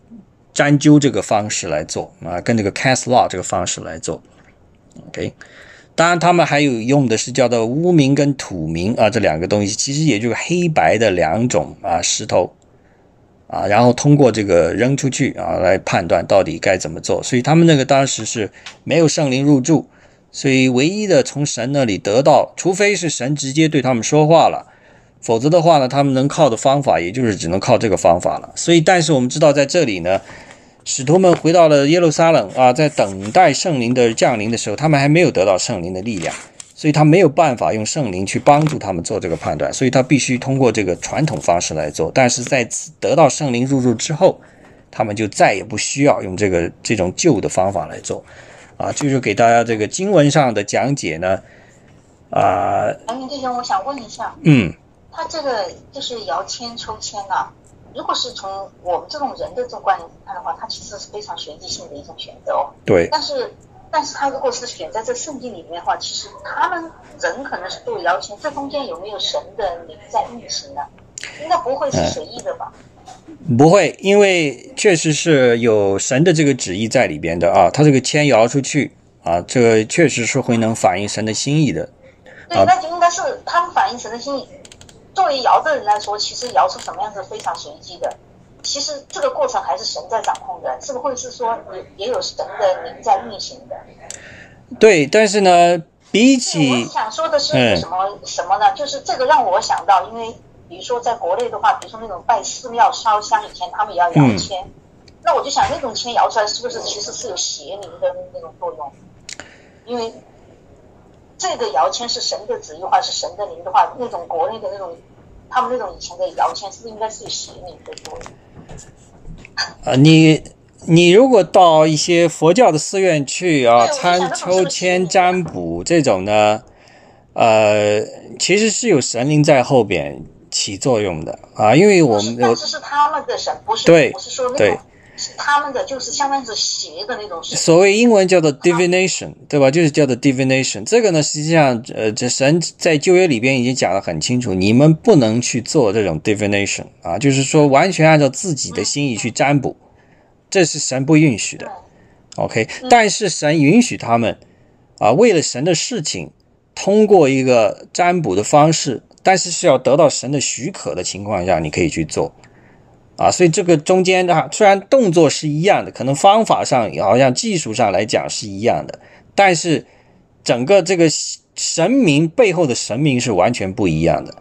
占阄这个方式来做啊，跟这个 cast law 这个方式来做，OK。当然，他们还有用的是叫做污名跟土名啊，这两个东西其实也就是黑白的两种啊石头。啊，然后通过这个扔出去啊，来判断到底该怎么做。所以他们那个当时是没有圣灵入住，所以唯一的从神那里得到，除非是神直接对他们说话了，否则的话呢，他们能靠的方法也就是只能靠这个方法了。所以，但是我们知道在这里呢，使徒们回到了耶路撒冷啊，在等待圣灵的降临的时候，他们还没有得到圣灵的力量。所以他没有办法用圣灵去帮助他们做这个判断，所以他必须通过这个传统方式来做。但是在此得到圣灵入住之后，他们就再也不需要用这个这种旧的方法来做。啊，就是给大家这个经文上的讲解呢。啊，杨明弟兄，我想问一下，嗯，他这个就是摇签抽签啊，如果是从我们这种人的这种观点看的话，它其实是非常随机性的一种选择哦。对，但是。但是他如果是选在这圣经里面的话，其实他们人可能是都摇签，这中间有没有神的灵在运行呢？应该不会是随意的吧？不会，因为确实是有神的这个旨意在里边的啊。他这个签摇出去啊，这个确实是会能反映神的心意的。对，那就应该是他们反映神的心意。作为摇的人来说，其实摇出什么样子非常随机的。其实这个过程还是神在掌控的，是不会是说也也有神的灵在运行的？对，但是呢，比起我想说的是什么什么呢？就是这个让我想到，因为比如说在国内的话，比如说那种拜寺庙烧香以前，他们也要摇签，那我就想那种签摇出来是不是其实是有邪灵的那种作用？因为这个摇签是神的旨意，话是神的灵的话，那种国内的那种他们那种以前的摇签，是应该是有邪灵的作用？啊，你你如果到一些佛教的寺院去啊，参抽签占卜这种呢，呃，其实是有神灵在后边起作用的啊，因为我们但是是他们的神，不是对，不是说那种。是他们的，就是相当于是邪的那种。所谓英文叫做 divination，对吧？就是叫做 divination。这个呢，实际上，呃，这神在旧约里边已经讲得很清楚，你们不能去做这种 divination 啊，就是说完全按照自己的心意去占卜，这是神不允许的。OK，但是神允许他们啊，为了神的事情，通过一个占卜的方式，但是是要得到神的许可的情况下，你可以去做。啊，所以这个中间的虽然动作是一样的，可能方法上好像技术上来讲是一样的，但是整个这个神明背后的神明是完全不一样的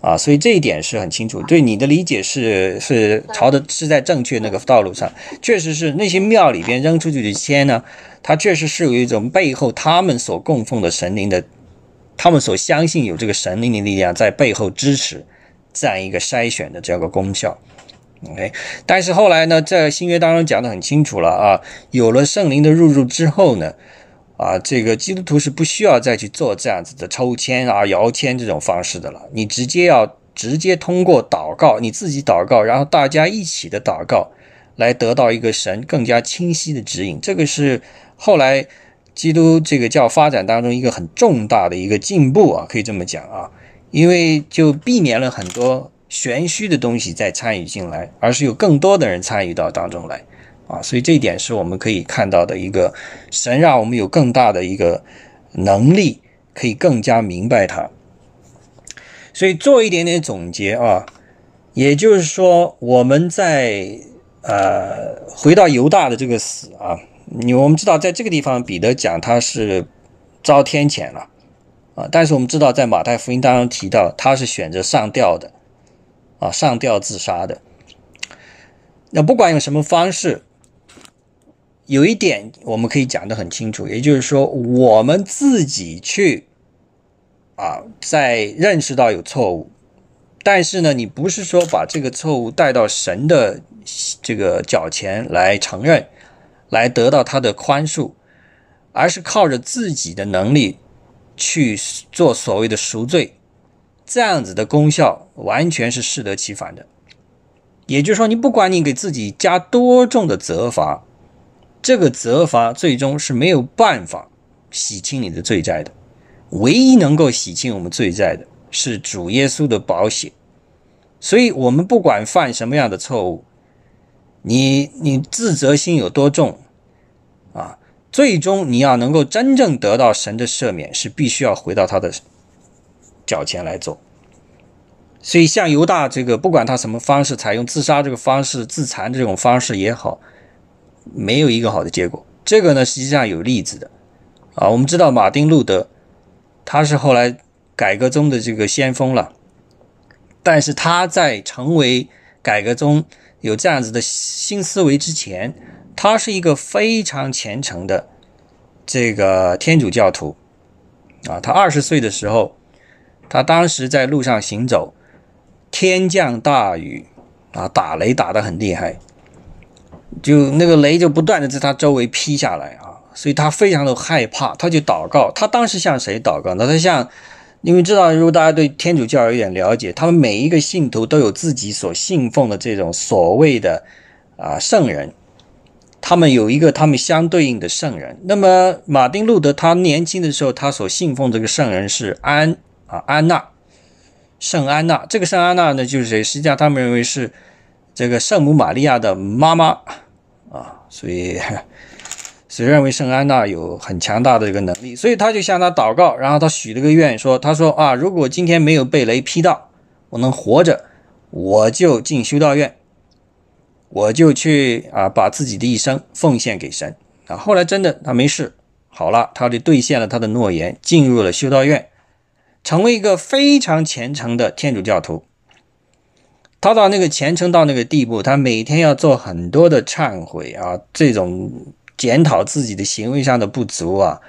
啊，所以这一点是很清楚。对你的理解是是朝的是在正确那个道路上，确实是那些庙里边扔出去的签呢，它确实是有一种背后他们所供奉的神灵的，他们所相信有这个神灵的力量在背后支持这样一个筛选的这样个功效。OK，但是后来呢，在新约当中讲的很清楚了啊，有了圣灵的入住之后呢，啊，这个基督徒是不需要再去做这样子的抽签啊、摇签这种方式的了。你直接要直接通过祷告，你自己祷告，然后大家一起的祷告，来得到一个神更加清晰的指引。这个是后来基督这个教发展当中一个很重大的一个进步啊，可以这么讲啊，因为就避免了很多。玄虚的东西再参与进来，而是有更多的人参与到当中来啊。所以这一点是我们可以看到的一个神让我们有更大的一个能力，可以更加明白它。所以做一点点总结啊，也就是说，我们在呃回到犹大的这个死啊，你我们知道，在这个地方彼得讲他是遭天谴了啊，但是我们知道，在马太福音当中提到他是选择上吊的啊，上吊自杀的。那不管用什么方式，有一点我们可以讲得很清楚，也就是说，我们自己去。啊，在认识到有错误，但是呢，你不是说把这个错误带到神的这个脚前来承认，来得到他的宽恕，而是靠着自己的能力去做所谓的赎罪，这样子的功效完全是适得其反的。也就是说，你不管你给自己加多重的责罚，这个责罚最终是没有办法洗清你的罪债的。唯一能够洗清我们罪债的是主耶稣的宝血，所以，我们不管犯什么样的错误，你你自责心有多重啊，最终你要能够真正得到神的赦免，是必须要回到他的脚前来做。所以，像犹大这个，不管他什么方式，采用自杀这个方式、自残这种方式也好，没有一个好的结果。这个呢，实际上有例子的啊，我们知道马丁路德。他是后来改革中的这个先锋了，但是他在成为改革中有这样子的新思维之前，他是一个非常虔诚的这个天主教徒啊。他二十岁的时候，他当时在路上行走，天降大雨啊，打雷打得很厉害，就那个雷就不断的在他周围劈下来啊。所以他非常的害怕，他就祷告。他当时向谁祷告呢？他向，因为知道，如果大家对天主教有点了解，他们每一个信徒都有自己所信奉的这种所谓的啊圣人，他们有一个他们相对应的圣人。那么马丁路德他年轻的时候，他所信奉这个圣人是安啊安娜，圣安娜。这个圣安娜呢，就是谁？实际上他们认为是这个圣母玛利亚的妈妈啊，所以。所以认为圣安娜有很强大的一个能力，所以他就向他祷告，然后他许了个愿，说：“他说啊，如果今天没有被雷劈到，我能活着，我就进修道院，我就去啊，把自己的一生奉献给神啊。”后来真的他没事，好了，他就兑现了他的诺言，进入了修道院，成为一个非常虔诚的天主教徒。他到那个虔诚到那个地步，他每天要做很多的忏悔啊，这种。检讨自己的行为上的不足啊，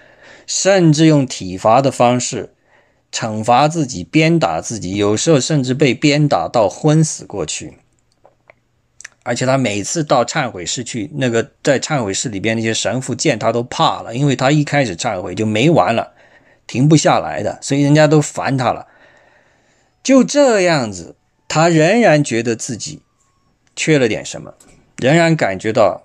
甚至用体罚的方式惩罚自己、鞭打自己，有时候甚至被鞭打到昏死过去。而且他每次到忏悔室去，那个在忏悔室里边那些神父见他都怕了，因为他一开始忏悔就没完了，停不下来的，所以人家都烦他了。就这样子，他仍然觉得自己缺了点什么，仍然感觉到。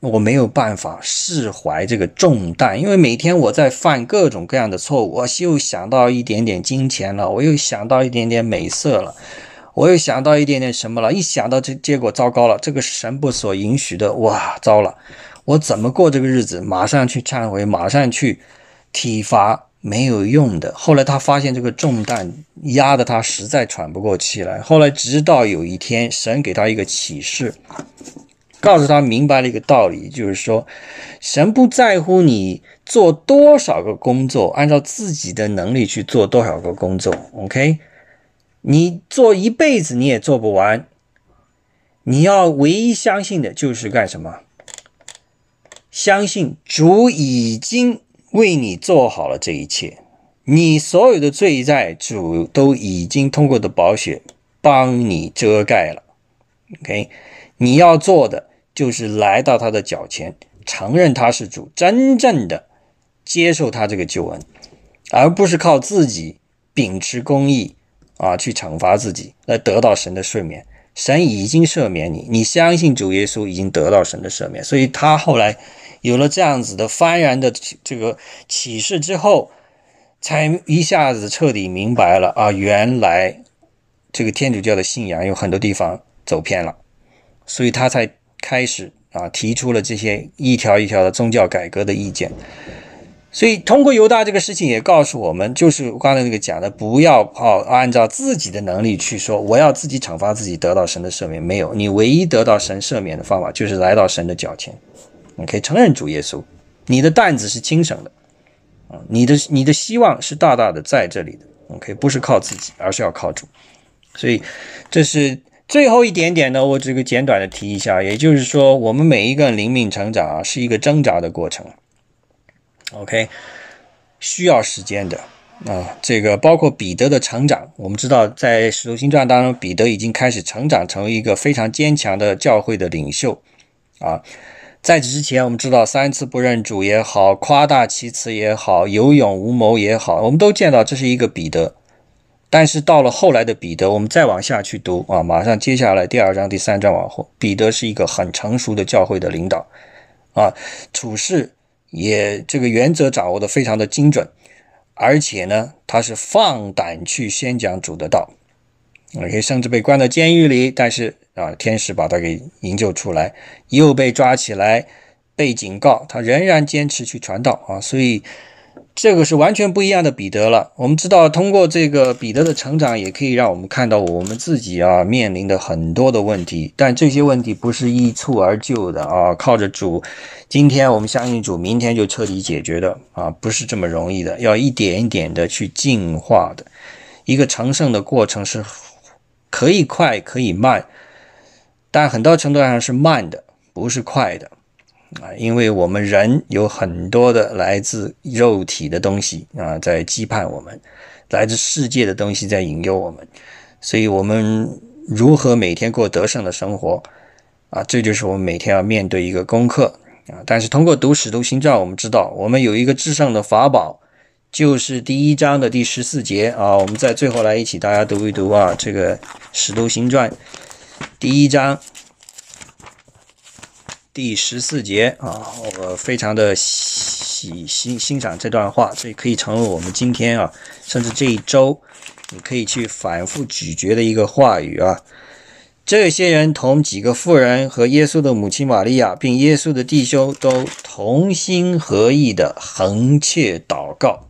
我没有办法释怀这个重担，因为每天我在犯各种各样的错误，我又想到一点点金钱了，我又想到一点点美色了，我又想到一点点什么了，一想到这结果糟糕了，这个神不所允许的，哇，糟了，我怎么过这个日子？马上去忏悔，马上去体罚，没有用的。后来他发现这个重担压得他实在喘不过气来。后来直到有一天，神给他一个启示。告诉他明白了一个道理，就是说，神不在乎你做多少个工作，按照自己的能力去做多少个工作。OK，你做一辈子你也做不完。你要唯一相信的就是干什么？相信主已经为你做好了这一切，你所有的罪债，主都已经通过的宝血帮你遮盖了。OK。你要做的就是来到他的脚前，承认他是主，真正的接受他这个救恩，而不是靠自己秉持公义啊去惩罚自己来得到神的赦免。神已经赦免你，你相信主耶稣已经得到神的赦免，所以他后来有了这样子的幡然的这个启示之后，才一下子彻底明白了啊，原来这个天主教的信仰有很多地方走偏了，所以他才开始啊提出了这些一条一条的宗教改革的意见。所以通过犹大这个事情也告诉我们，就是刚才那个讲的，不要哦按照自己的能力去说，我要自己惩罚自己得到神的赦免。没有，你唯一得到神赦免的方法就是来到神的脚前，你可以承认主耶稣，你的担子是轻省的。啊，你的你的希望是大大的在这里的，OK，不是靠自己，而是要靠主。所以这是最后一点点呢，我这个简短的提一下，也就是说，我们每一个灵命成长啊，是一个挣扎的过程，OK，需要时间的啊。这个包括彼得的成长，我们知道在使徒行传当中，彼得已经开始成长成为一个非常坚强的教会的领袖啊。在此之前，我们知道三次不认主也好，夸大其词也好，有勇无谋也好，我们都见到这是一个彼得。但是到了后来的彼得，我们再往下去读啊，马上接下来第二章、第三章往后，彼得是一个很成熟的教会的领导啊，处事也这个原则掌握的非常的精准，而且呢，他是放胆去宣讲主的道。OK，甚至被关到监狱里，但是啊，天使把他给营救出来，又被抓起来，被警告，他仍然坚持去传道啊，所以这个是完全不一样的彼得了。我们知道，通过这个彼得的成长，也可以让我们看到我们自己啊面临的很多的问题，但这些问题不是一蹴而就的啊，靠着主，今天我们相信主，明天就彻底解决的啊，不是这么容易的，要一点一点的去进化的，一个成圣的过程是。可以快，可以慢，但很多程度上是慢的，不是快的啊！因为我们人有很多的来自肉体的东西啊，在羁绊我们；来自世界的东西在引诱我们。所以，我们如何每天过得胜的生活啊？这就是我们每天要面对一个功课啊！但是，通过读《使徒行传》，我们知道我们有一个制胜的法宝。就是第一章的第十四节啊，我们在最后来一起大家读一读啊，这个《使徒行传》第一章第十四节啊，我非常的喜欣欣赏这段话，这可以成为我们今天啊，甚至这一周你可以去反复咀嚼的一个话语啊。这些人同几个妇人和耶稣的母亲玛利亚，并耶稣的弟兄都同心合意的横切祷告。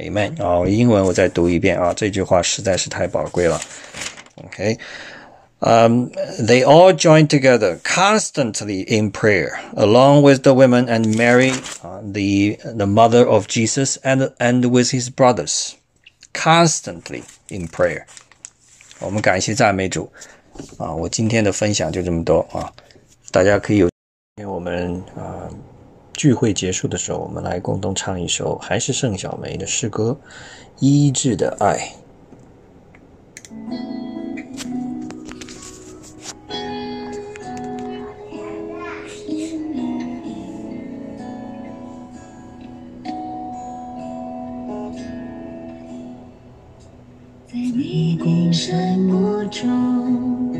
Amen 啊，英文我再读一遍啊，这句话实在是太宝贵了。OK，嗯、um,，They all joined together constantly in prayer, along with the women and Mary, uh, the the mother of Jesus, and and with his brothers, constantly in prayer. 我们感谢赞美主啊！我今天的分享就这么多啊，大家可以有，因为我们啊。 聚会结束的时候，我们来共同唱一首还是盛小梅的诗歌《医治的爱》。在你的山漠中，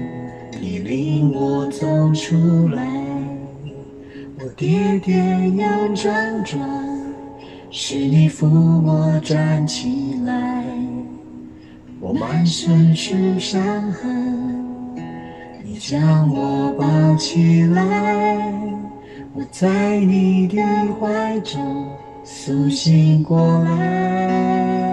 你领我走出来。我跌跌又转转，是你扶我站起来。我满身是伤痕，你将我抱起来。我在你的怀中苏醒过来。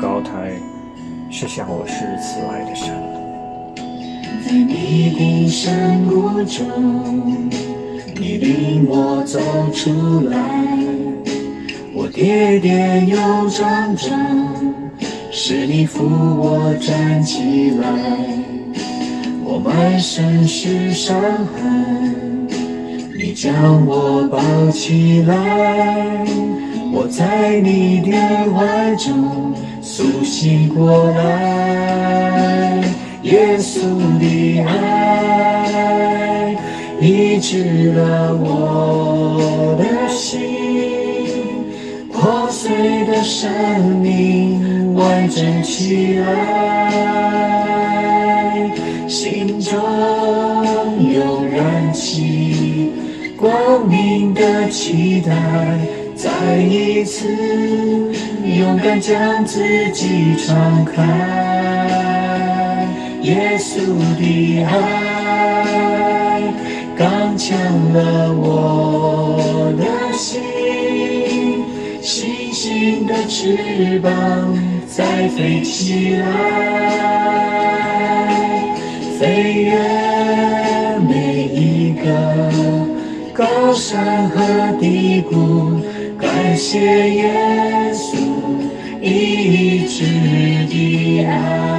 高台，是向我施慈爱的神。在迷谷山谷中，你领我走出来，我跌跌又撞撞，是你扶我站起来，我满身是伤痕，你将我抱起来，我在你的怀中苏醒过来。耶稣的爱医治了我的心，破碎的生命完整起来，心中又燃起光明的期待，再一次勇敢将自己敞开。耶稣的爱刚强了我的心，星星的翅膀再飞起来，飞越每一个高山和低谷，感谢耶稣医治的爱。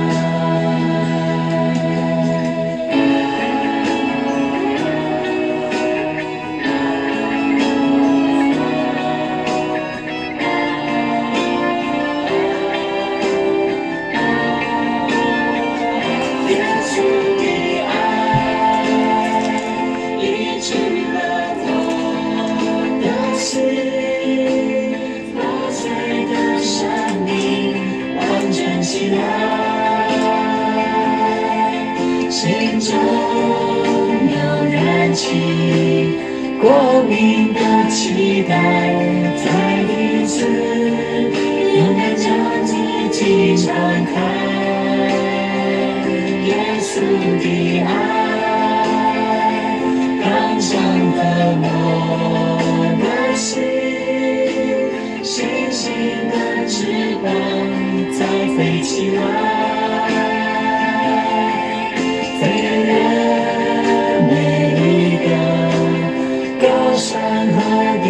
光明的期待，再一次勇敢将自己敞开。耶稣的爱，刚强的我的心，星星的翅膀再飞起来。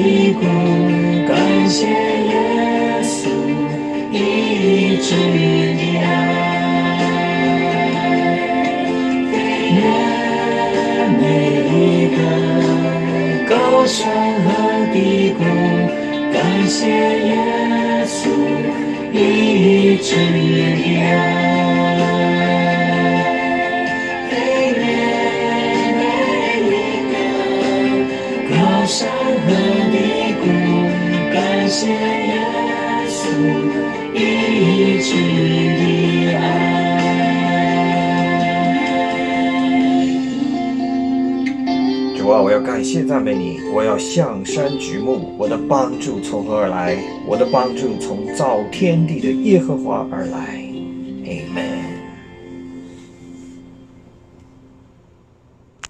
低谷，感谢耶稣一直的爱，飞越每一个高山和低谷，感谢耶稣一直的爱。耶稣一直的爱。主啊，我要感谢赞美你，我要向山举目，我的帮助从何而来？我的帮助从造天地的耶和华而来。